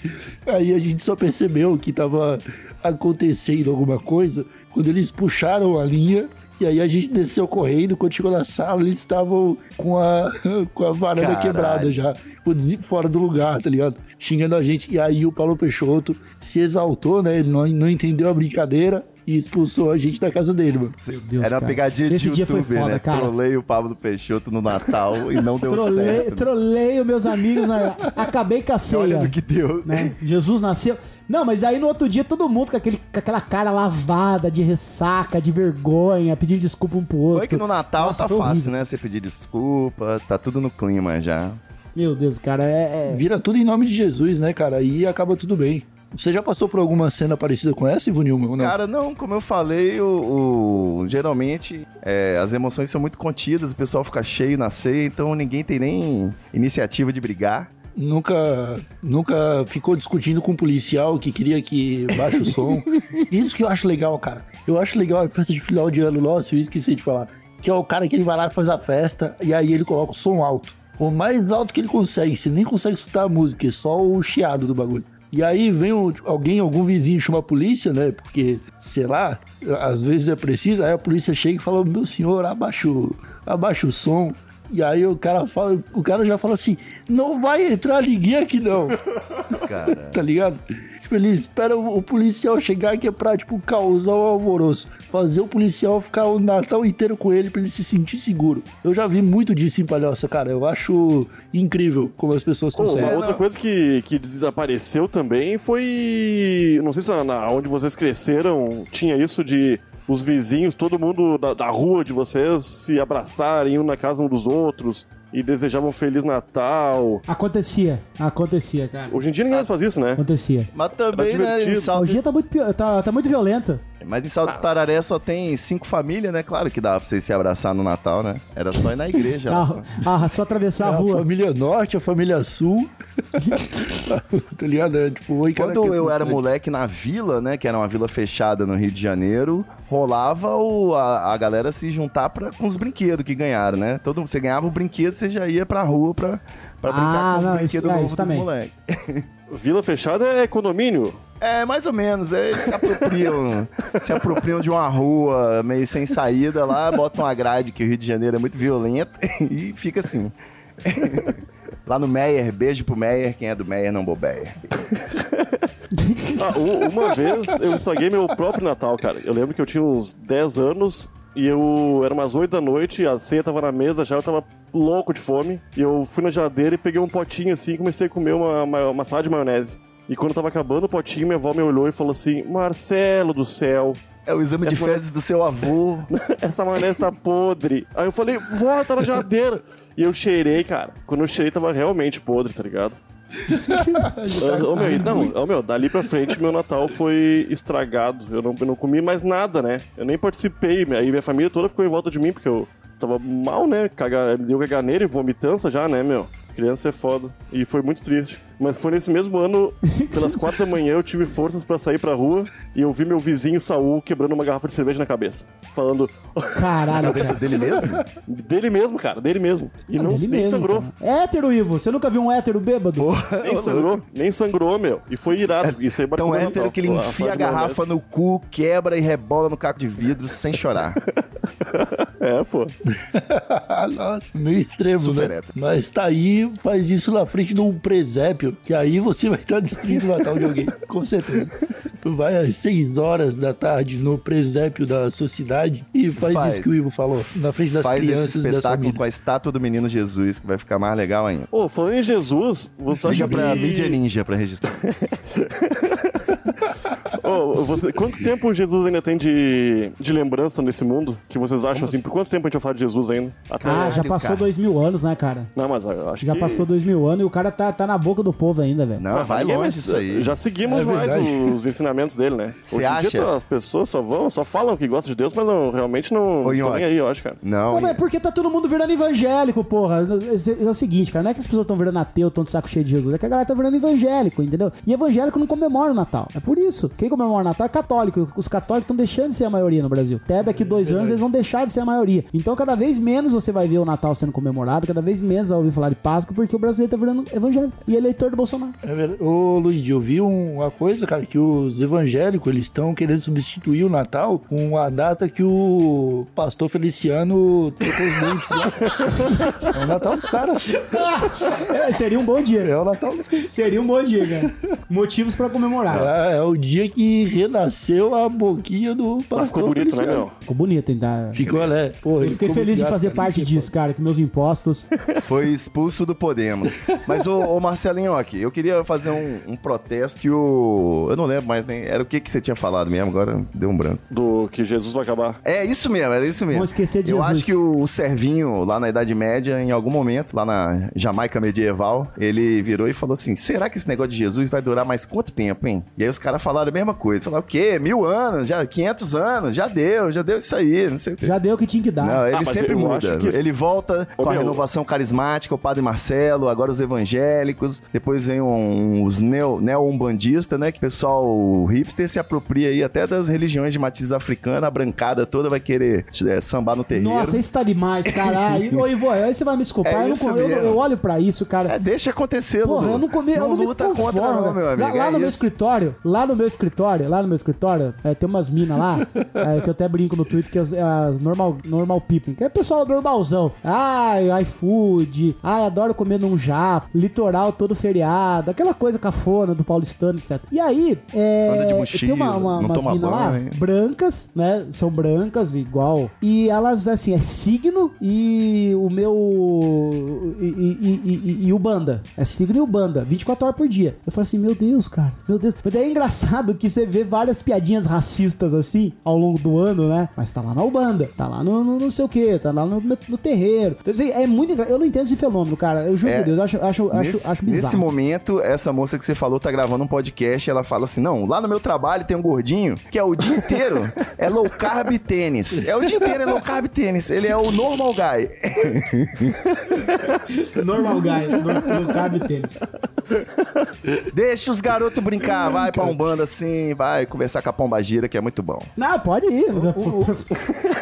Aí a gente só percebeu que tava acontecendo alguma coisa quando eles puxaram a linha. E aí a gente desceu correndo, quando chegou na sala, eles estavam com a, com a varanda Caralho. quebrada já. Tipo, fora do lugar, tá ligado? Xingando a gente. E aí o Paulo Peixoto se exaltou, né? Ele não, não entendeu a brincadeira e expulsou a gente da casa dele, mano. Meu Deus, Era uma cara. pegadinha de Esse dia foi YouTube, foda, né? cara. Trolei o Pablo Peixoto no Natal e não deu Trolei, certo. trolei os meus amigos, né? acabei com a ceia. Olha no que deu. né? Jesus nasceu. Não, mas aí no outro dia todo mundo com, aquele, com aquela cara lavada, de ressaca, de vergonha, pedindo desculpa um pro outro. Foi que no Natal Nossa, tá fácil, horrível. né? Você pedir desculpa, tá tudo no clima já. Meu Deus, cara, é. é- Vira tudo em nome de Jesus, né, cara? E acaba tudo bem. Você já passou por alguma cena parecida com essa, Ivo Nilman, ou não? Cara, não, como eu falei, o, o- geralmente é, as emoções são muito contidas, o pessoal fica cheio na ceia, então ninguém tem nem iniciativa de brigar. Nunca, nunca ficou discutindo com um policial que queria que baixe o som. Isso que eu acho legal, cara. Eu acho legal a festa de final de ano nossa, eu esqueci de falar. Que é o cara que ele vai lá e faz a festa e aí ele coloca o som alto. O mais alto que ele consegue, você nem consegue escutar a música, é só o chiado do bagulho. E aí vem o- alguém, algum vizinho chama a polícia, né? Porque, sei lá, às vezes é preciso, aí a polícia chega e fala, meu senhor, abaixa o, abaixa o som. E aí o cara fala, o cara já fala assim, não vai entrar ninguém aqui não. Tá ligado? Tipo, ele espera o, o policial chegar que é pra, tipo, causar o alvoroço. Fazer o policial ficar o Natal inteiro com ele pra ele se sentir seguro. Eu já vi muito disso em Palhoça, cara. Eu acho incrível como as pessoas conseguem. uma outra coisa que, que desapareceu também foi. Não sei se na, onde vocês cresceram tinha isso de os vizinhos, todo mundo da, da rua de vocês se abraçarem um na casa um dos outros e desejavam um Feliz Natal. Acontecia, acontecia, cara. Hoje em dia ninguém mais faz isso, né? Acontecia. Mas também, né, em. Salto, Hoje tá muito, pio- tá, tá muito violento. mas em Salto do Tararé só tem cinco famílias, né? Claro que dá pra vocês se abraçar no Natal, né? Era só ir na igreja. lá. Ah, ah, só atravessar a É a rua. família norte, a família sul. tá ligado? É, tipo, oi, Quando que eu era moleque na vila, né, que era uma vila fechada no Rio de Janeiro, rolava o, a, a galera se juntar pra, com os brinquedos que ganharam, né? Todo, você ganhava o brinquedo, você já ia pra rua pra, pra brincar Ah, com os não, brinquedos é, novos isso dos também. moleques. Vila fechada é condomínio. É, mais ou menos, é, eles se apropriam, se apropriam de uma rua meio sem saída lá, botam uma grade que o Rio de Janeiro é muito violento e fica assim. Lá no Meyer, beijo pro Meyer, quem é do Meyer não bobeia. Ah, uma vez eu estraguei meu próprio Natal, cara. Eu lembro que eu tinha uns 10 anos e eu era umas 8 da noite, a ceia tava na mesa já, eu tava louco de fome. E eu fui na geladeira e peguei um potinho assim e comecei a comer uma, uma, uma salada de maionese. E quando tava acabando o potinho, minha avó me olhou e falou assim: Marcelo do céu, É o exame de fezes do seu avô. essa maionese tá podre. Aí eu falei, vó, tá na geladeira. E eu cheirei, cara. Quando eu cheirei, tava realmente podre, tá ligado? Ô, meu, não, ô, meu, dali pra frente meu Natal foi estragado. Eu não, eu não comi mais nada, né? Eu nem participei. Aí minha família toda ficou em volta de mim, porque eu tava mal, né? Caga, deu caganeira e vomitança já, né, meu? Criança é foda. E foi muito triste. Mas foi nesse mesmo ano, pelas quatro da manhã, eu tive forças pra sair pra rua e eu vi meu vizinho Saul quebrando uma garrafa de cerveja na cabeça. Falando Caralho, Cabeça cara. dele mesmo? dele mesmo, cara, dele mesmo. E não, Dele nem mesmo, sangrou. cara. Hétero, Ivo. Você nunca viu um hétero bêbado? Nem sangrou, nem sangrou, meu. E foi irado. Isso aí Tão marcou meu hétero que ele enfia a da garrafa no cu, quebra e rebola no caco de vidro sem chorar. É, pô. Nossa, meio extremo, Super né? hétero. Mas tá aí, faz isso na frente de um presépio, que aí você vai estar destruindo o Natal de alguém, com certeza. Tu vai às 6 horas da tarde no presépio da sua cidade e faz, Faz. isso que o Ivo falou, na frente das Faz esse crianças das espetáculo famílias. com a estátua do menino Jesus, que vai ficar mais legal ainda. Ô, falando em Jesus, você acha pra mídia ninja pra registrar. Ô, você- Quanto tempo Jesus ainda tem de, de lembrança nesse mundo? Que vocês acham assim? Por quanto tempo a gente vai falar de Jesus ainda? Até... Ah, já passou cara. dois mil anos, né, cara? Não, mas eu acho Já que... passou dois mil anos e o cara tá, tá na boca do povo ainda, velho. Não, Mas vai longe mais- isso aí. Já seguimos É mais os ensinamentos dele, né? Cê Hoje em acha? dia as pessoas só vão, só falam que gostam de Deus, mas não, realmente não Ô, estão nem aí, eu acho, cara. Não, Não, mas é porque tá todo mundo virando evangélico, porra. É, é o seguinte, cara, não é que as pessoas estão virando ateu, estão de saco cheio de Jesus, é que a galera tá virando evangélico, entendeu? E evangélico não comemora o Natal. É por isso. Quem comemora o Natal é católico. Os católicos estão deixando de ser a maioria no Brasil. Até daqui dois anos eles vão deixar de ser a maioria. Então cada vez menos você vai ver o Natal sendo comemorado, cada vez menos vai ouvir falar de Páscoa, porque o brasileiro tá virando evangélico e eleitor do Bolsonaro. É verdade. Ô, Luigi, eu vi um- uma coisa, cara, que os evangélicos, eles estão querendo substituir o Natal com a data que o pastor Feliciano trocou os dentes lá. É o Natal dos caras. É, seria um bom dia. É o Natal dos caras. Seria um bom dia, cara. Motivos pra comemorar. É, é o dia que renasceu a boquinha do pastor ficou bonito, né, meu? Ficou bonito, hein? Tá... Ficou, né? Porra, Eu fiquei feliz de fazer parte Isso disso, cara, que meus impostos. foi expulso do Podemos. Mas, ô, ô Marcelinho, aqui, eu queria fazer um, um protesto que o... Eu não lembro mais nem... Era o que que você tinha falado mesmo, agora deu um branco. Do que Jesus vai acabar. É isso mesmo, era isso mesmo. Vamos esquecer de Eu Jesus. acho que o, o Servinho, lá na Idade Média, em algum momento, lá na Jamaica medieval, ele virou e falou assim: será que esse negócio de Jesus vai durar mais quanto tempo, hein? E aí os caras falaram a mesma coisa. Falaram, o quê? Mil anos? Já 500 anos? Já deu, já deu isso aí, não sei o quê. Já deu o que tinha que dar. Não, ele mas sempre muda. que- Ele volta Ô, com a meu- renovação carismática, o Padre Marcelo, agora os evangélicos, depois vem um- os neo- neo-umbandistas, né? Que o pessoal o hipster se apropria aí até das religiões de matriz africana, a brancada toda vai querer é, sambar no terreiro. Nossa, isso tá demais. Ô, Ivo, aí você vai me desculpar. É eu, não eu, eu olho pra isso, cara. É, deixa acontecer, Porra, eu não comi, eu não me luta conformo, contra não, cara. meu amigo. Lá, lá é no meu isso. escritório, lá no meu escritório, lá no meu escritório, é, tem umas minas lá, é, que eu até brinco no Twitter, que as, as normal, normal people, que é pessoal normalzão. Ai, iFood, ai, adoro comer num japa, litoral todo feriado, aquela coisa cafona do paulistano, etc. E aí, é, mochila, tem uma, uma, umas minas lá, brancas, né, são brancas, igual, e elas, assim, é signo e o meu... e, e- e- e- e o banda, é signo e o banda, 24 horas por dia. Eu falei assim, meu Deus, cara, meu Deus. Mas daí é engraçado que você vê várias piadinhas racistas assim ao longo do ano, né? Mas tá lá na Ubanda, tá lá no, no não sei o que, tá lá no, no terreiro. Então, assim, é muito Eu não entendo esse fenômeno, cara. Eu juro É. por Deus, eu acho, acho, acho, nesse, acho bizarro. nesse momento, essa moça que você falou tá gravando um podcast e ela fala assim: Não, lá no meu trabalho tem um gordinho que é o dia inteiro é low carb tênis. É o dia inteiro é low carb tênis. Ele é o normal guy. Normal guy, não cabe tênis. Deixa os garotos brincar, vai pra um bando assim, vai conversar com a pomba gira, que é muito bom. Não, pode ir.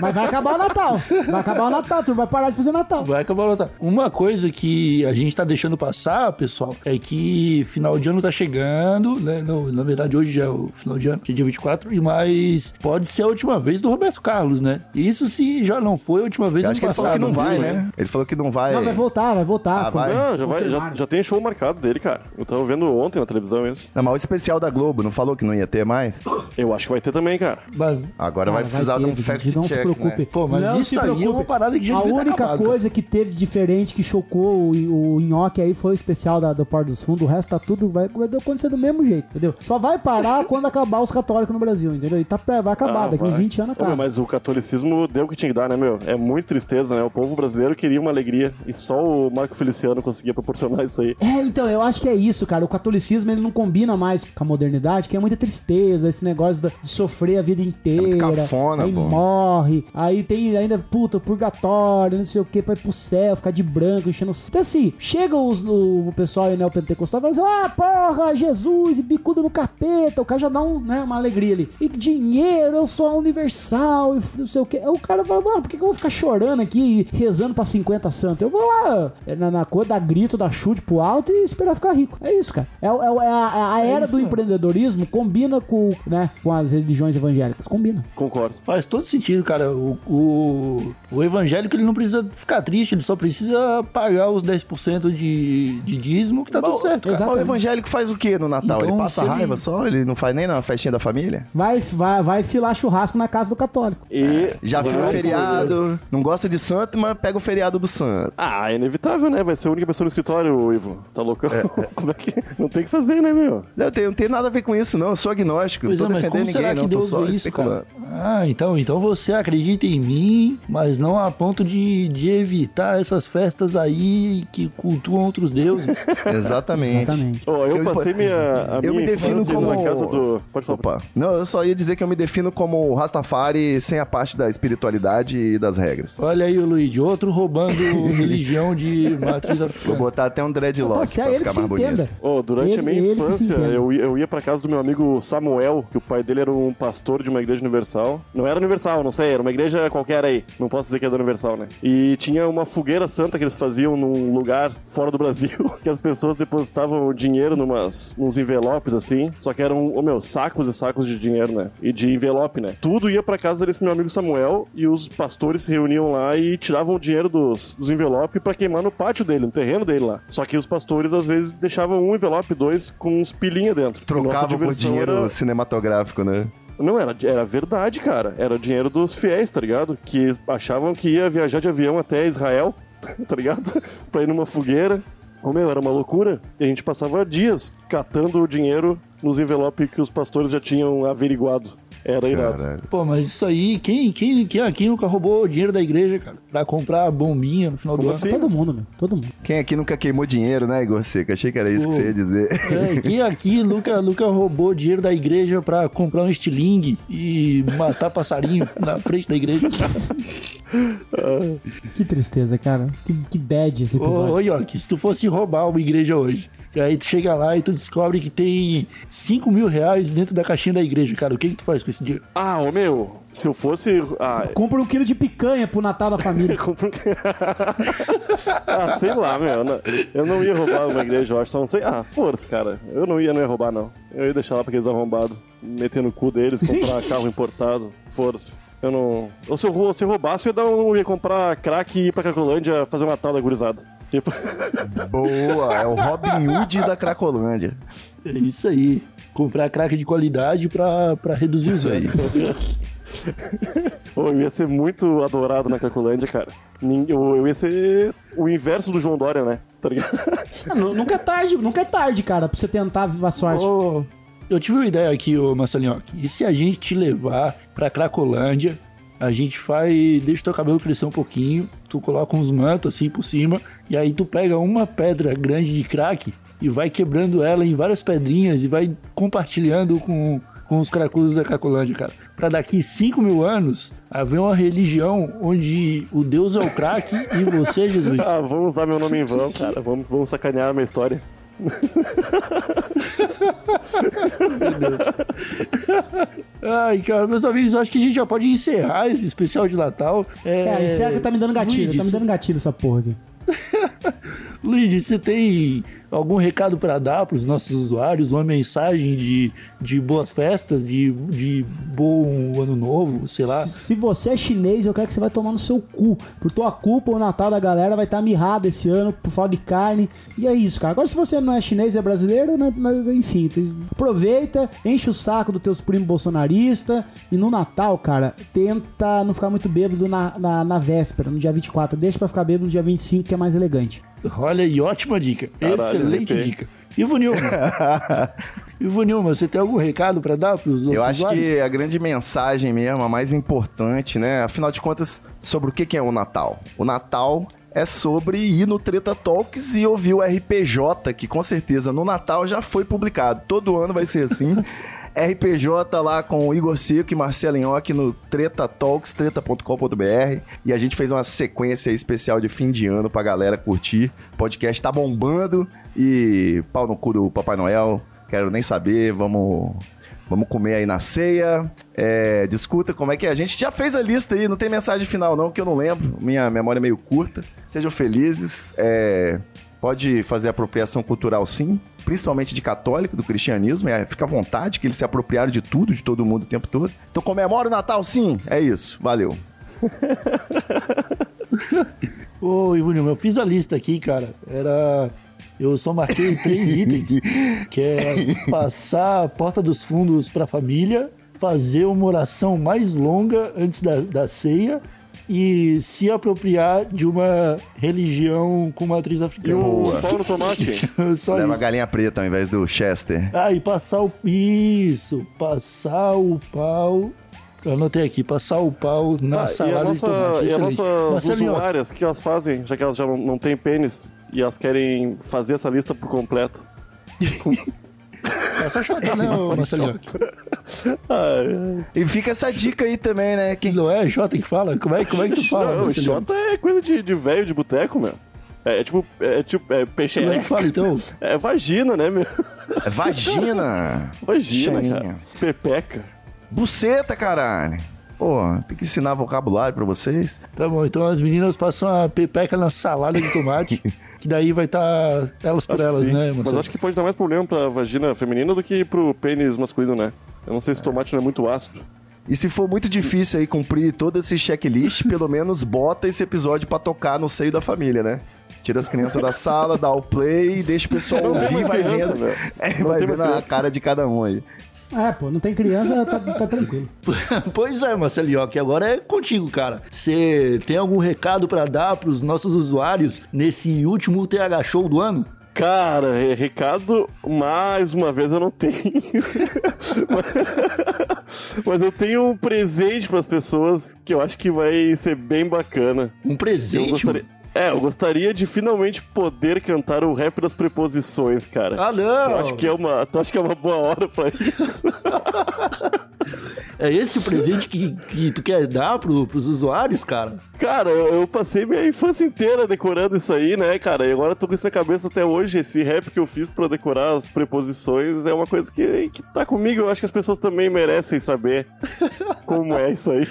Mas vai acabar o Natal. Vai acabar o Natal, tu vai parar de fazer Natal. Vai acabar o Natal. Uma coisa que a gente tá deixando passar, pessoal, é que final de ano tá chegando, né? Não, na verdade, hoje já é o final de ano, é dia 24, e mas pode ser a última vez do Roberto Carlos, né? Isso se já não foi a última vez ano acho que ele falou passado. que não vai, foi? né? Ele falou que não vai. Não, vai voltar, vai voltar. Ah, vai. Não, já, vai, já, já tem show marcado dele, cara. Eu tava vendo ontem na televisão isso. Não, mas o especial da Globo não falou que não ia ter mais? Eu acho que vai ter também, cara. Mas- Agora vai Cara, precisar ter, de um fact check, preocupe. né? Pô, mas Não isso se aí é preocupe. uma parada que já A única acabado, coisa que teve diferente, que chocou o, o nhoque aí foi o especial da, do Porto dos Fundos. O resto tá tudo, vai, vai acontecer do mesmo jeito, entendeu? Só vai parar quando acabar os católicos no Brasil, entendeu? E tá, per- vai acabar, Ah, daqui uns vai. 20 anos Ô, acaba. mas o catolicismo deu o que tinha que dar, né, meu? É muito tristeza, né? O povo brasileiro queria uma alegria e só o Marco Feliciano conseguia proporcionar isso aí. É, então, eu acho que é isso, cara. O catolicismo ele não combina mais com a modernidade, que é muita tristeza, esse negócio de sofrer a vida inteira. cafona, aí pô. morre, aí tem ainda, puta, purgatório, não sei o que, pra ir pro céu, ficar de branco, enchendo. o- Então, assim, chega os, o, o pessoal aí, né, o pentecostal, vai dizer, ah, porra, Jesus, e bicudo no capeta. O cara já dá um, né, uma alegria ali. E dinheiro, eu sou a universal, e não sei o que. O cara fala, mano, por que, que eu vou ficar chorando aqui e rezando pra 50 santos? Eu vou lá é, na, na cor, dar grito, dar chute pro alto e esperar ficar rico. É isso, cara. É, o- é, o- é a, a era do empreendedorismo combina com, né, com as religiões evangélicas. Combina. Concordo. Faz todo sentido, cara. O, o, o evangélico ele não precisa ficar triste, ele só precisa pagar os 10% de, de dízimo que tá tudo certo. Cara. O evangélico faz o que no Natal? Então, ele passa ele- raiva só? Ele não faz nem na festinha da família? Vai, vai, vai filar churrasco na casa do católico. E. Já viu o Vamos- feriado, não gosta de santo, mas pega o feriado do santo. Ah, é inevitável, né? Vai ser a única pessoa no escritório, Ivo. Tá loucão? Como é que. Não tem o que fazer, né, meu? Não tem, não tem nada a ver com isso, não. Eu sou agnóstico. Pois não é, tô mas defendendo como será ninguém, que não. Tô Deus só isso, especulando. cara? Ah, então, então você acredita em mim, mas não a ponto de, de evitar essas festas aí que cultuam outros deuses. Exatamente. Exatamente. Ó, eu Eu- passei minha, a eu minha me defino infância como- na casa do. Pode falar. Opa. Não, eu só ia dizer que eu me defino como Rastafari sem a parte da espiritualidade e das regras. Olha aí o Luigi, outro roubando religião de matriz Vou africana. botar até um dreadlock Tá, se é pra ele que ficar se mais bonito. entenda. Ô, durante Ele- a minha infância, eu, ia- eu ia pra casa do meu amigo Samuel, que o pai dele era um pastor de uma igreja universal. Não era universal, não sei, era uma igreja qualquer aí. Não posso dizer que é da universal, né? E tinha uma fogueira santa que eles faziam num lugar fora do Brasil, que as pessoas depositavam o dinheiro numas, nos envelopes, assim. Só que eram, ô meu, sacos e sacos de dinheiro, né? E de envelope, né? Tudo ia pra casa desse meu amigo Samuel e os pastores se reuniam lá e tiravam o dinheiro dos, dos envelopes pra queimar no pátio dele, no terreno dele lá. Só que os pastores, às vezes, deixavam um envelope, dois, com uns pilinha dentro. Nossa Trocava por diversão dinheiro era- cinematográfico, né? Não, era, era verdade, cara. Era dinheiro dos fiéis, tá ligado? Que achavam que ia viajar de avião até Israel, tá ligado? pra ir numa fogueira. Ô meu, era uma loucura. E a gente passava dias catando o dinheiro nos envelopes que os pastores já tinham averiguado. Era irado. Caralho. Pô, mas isso aí, quem, quem, quem aqui nunca roubou dinheiro da igreja, cara? Pra comprar bombinha no final Como do ano? assim? Todo mundo, meu. Todo mundo. Quem aqui nunca queimou dinheiro, né, Igor Seca? Achei que era isso que você ia dizer. É, quem aqui nunca, nunca roubou dinheiro da igreja pra comprar um estilingue e matar passarinho na frente da igreja? Que tristeza, cara. Que, que bad esse Ô, episódio. ô Yoki, se tu fosse roubar uma igreja hoje, aí tu chega lá e tu descobre que tem 5 mil reais dentro da caixinha da igreja, cara, o que que tu faz com esse dinheiro? Ah, ô meu, se eu fosse. Ah, Compra um quilo de picanha pro Natal da família. compra um- ah, sei lá, meu. eu não- ia roubar uma igreja, eu acho. Só não sei. Ah, força, cara. Eu não ia, não ia roubar, não. Eu ia deixar lá pra aqueles arrombados, meter no cu deles, comprar carro importado. Força. Eu não. Ou se eu, se eu roubasse, eu ia, dar um, ia comprar crack e ir pra Cracolândia fazer uma tal da gurizada. Fa- Boa, é o Robin Hood da Cracolândia. É isso aí. Comprar crack de qualidade pra, pra reduzir Isso o aí. Ô, eu ia ser muito adorado na Cracolândia, cara. Eu, eu ia ser o inverso do João Dória, né? Tá ligado? Ah, nu- nunca é tarde, nunca é tarde, cara, pra você tentar viva sorte. Ô, Eu tive uma ideia aqui, ô Marcelinho. E se a gente te levar pra Cracolândia, a gente faz. Deixa teu cabelo crescer um pouquinho, tu coloca uns mantos assim por cima, e aí tu pega uma pedra grande de crack e vai quebrando ela em várias pedrinhas e vai compartilhando com, com os cracudos da Cracolândia, cara. Pra daqui 5 mil anos haver uma religião onde o Deus é o crack e você, Jesus. Ah, vamos usar meu nome em vão, cara. Vamos, vamos sacanear a minha história. Ai, cara, meus amigos, eu acho que a gente já pode encerrar esse especial de Natal. É, é que tá me dando gatilho, Luigi, tá me dando gatilho essa porra aqui. Luigi, você tem algum recado para dar para os nossos usuários? Uma mensagem de, de boas festas, de, de bom ano novo, sei lá? Se você é chinês, eu quero que você vai tomar no seu cu. Por tua culpa, o Natal da galera vai estar mirrado esse ano por falta de carne. E é isso, cara. Agora, se você não é chinês, é brasileiro, né, enfim, aproveita, enche o saco dos teus primos bolsonaristas. E no Natal, cara, tenta não ficar muito bêbado na, na, na véspera, no dia 24. Deixa pra ficar bêbado no dia 25, que é mais elegante. Olha aí, ótima dica. Caralho, Excelente dica. Ivo Nilma. Ivo Nilma, você tem algum recado para dar para os nossos Eu acho que a grande mensagem mesmo, a mais importante, né? Afinal de contas, sobre o que é o Natal? O Natal é sobre ir no Treta Talks e ouvir o RPJ, que com certeza no Natal já foi publicado. Todo ano vai ser assim. RPJ lá com o Igor Seco e Marcelo Nhoque no Treta Talks, treta.com.br. E a gente fez uma sequência especial de fim de ano pra galera curtir. O podcast tá bombando e pau no cu do Papai Noel. Quero nem saber, vamos Vamos comer aí na ceia. É, discuta como é que é. A gente já fez a lista aí, não tem mensagem final não, que eu não lembro. Minha memória é meio curta. Sejam felizes. É, pode fazer apropriação cultural sim, principalmente de católico, do cristianismo. É, fica à vontade que eles se apropriaram de tudo, de todo mundo o tempo todo. Então comemora o Natal sim. É isso. Valeu. Ô, Ivo Nilma, eu fiz a lista aqui, cara. Era. Eu só marquei três itens. Que é passar a porta dos fundos pra família, fazer uma oração mais longa antes da, da ceia e se apropriar de uma religião com matriz E africana. o Boa. pau no tomate? Só Leva a isso. galinha preta ao invés do Chester. Ah, e passar o. Isso, passar o pau. Eu anotei aqui, passar o pau na Ah, e salada a de nossa, tomate. e as Excelente. nossas Marcelinho, usuárias, o que elas fazem, já que elas já não, não têm pênis e elas querem fazer essa lista por completo? a chota, né, ô, Marcelinho? Ai, E fica essa dica aí também, né? Quem Não é Jota que fala? Como é, como é que tu fala, não, Marcelinho? Xota é coisa de, de velho de boteco, meu. É, é tipo, é tipo, é peixe Como é que fala, então? É vagina, né, meu? É vagina. Vagina, cara. Pepeca. Buceta, caralho. Pô, tem que ensinar vocabulário pra vocês. Tá bom, então as meninas passam a pepeca na salada de tomate, que daí vai estar elas por Acho elas, né, Mas Marcelo? acho que pode dar mais problema pra vagina feminina do que pro pênis masculino, né? Eu não sei se tomate não é muito ácido. E se for muito difícil aí cumprir todo esse checklist, pelo menos bota esse episódio pra tocar no seio da família, né? Tira as crianças da sala, dá o play, deixa o pessoal ouvir, mais vai vendo. velho. É, vai vendo a cara de cada um aí. É, pô, não tem criança, tá, tá tranquilo. Pois é, Marcelinho, que agora é contigo, cara. Você tem algum recado pra dar pros nossos usuários nesse último TH Show do ano? Cara, é, recado, mais uma vez eu não tenho. Mas eu tenho um presente pras pessoas que eu acho que vai ser bem bacana. Um Eu presente? gostaria... É, eu gostaria de finalmente poder cantar o rap das preposições, cara. Ah, não! Tu acha que é uma, tu acha que é uma boa hora pra isso? É esse o presente que, que tu quer dar pro, pros usuários, cara? Cara, eu, eu passei minha infância inteira decorando isso aí, né, cara? E agora eu tô com isso na cabeça até hoje. Esse rap que eu fiz pra decorar as preposições é uma coisa que, que tá comigo. Eu acho que as pessoas também merecem saber como é isso aí.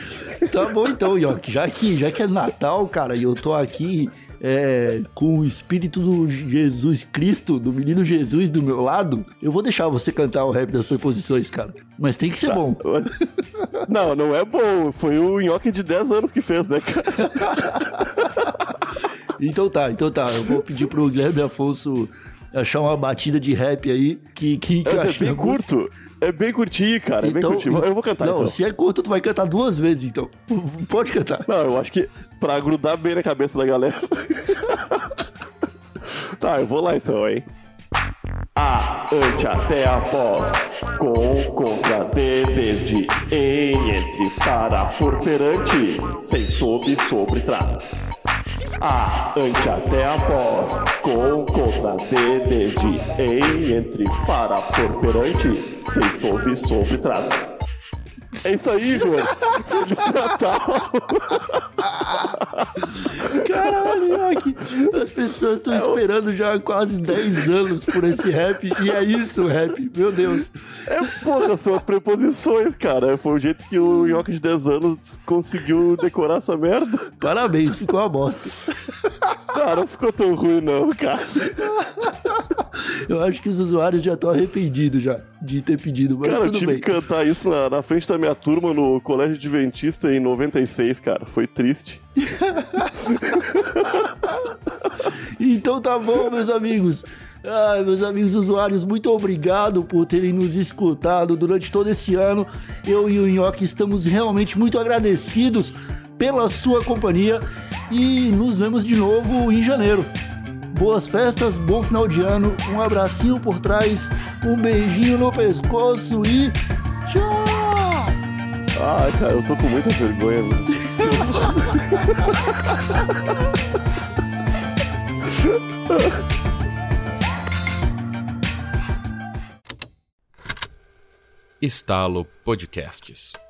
Tá bom então, York. Já que, já que é Natal, cara, e eu tô aqui é, com o espírito do Jesus Cristo, do menino Jesus do meu lado, eu vou deixar você cantar o rap das preposições, cara. Mas tem que ser bom. Não, não é bom. Foi o nhoque de 10 anos que fez, né, cara? Então tá, então tá. Eu vou pedir pro Guilherme Afonso achar uma batida de rap aí que, que, que é acho bem música. É bem curtinho, cara. É bem curtinho. Eu vou cantar, Não, então. se é curto, tu vai cantar duas vezes, então. Pode cantar. Não, eu acho que pra grudar bem na cabeça da galera. tá, eu vou lá então, hein? A, ante, até, após. com, contra, de, desde, em, entre, para, por, perante, sem, sob, sobre, trás. A, ante, até, após, com, contra, de, desde, em, entre, para, por, perante, sem, sob, sobre, trás. É isso aí, Igor. Feliz Natal. Caralho, Nhoque. As pessoas estão esperando já há quase 10 anos por esse rap. E é isso, rap. Meu Deus. É, porra, são as preposições, cara. Foi o jeito que o Nhoque de 10 anos conseguiu decorar essa merda. Parabéns, ficou uma bosta. Cara, não ficou tão ruim, não, cara. Eu acho que os usuários já estão arrependidos já de ter pedido, mas Cara, eu tive bem. que cantar isso na, na frente da minha turma no Colégio Adventista em 96, cara. Foi triste. Então tá bom, meus amigos. Ai, meus amigos usuários, muito obrigado por terem nos escutado durante todo esse ano. Eu e o Nhoque estamos realmente muito agradecidos pela sua companhia e nos vemos de novo em janeiro. Boas festas, bom final de ano, um abracinho por trás, um beijinho no pescoço e tchau! Ai, cara, eu tô com muita vergonha. Estalo Podcasts.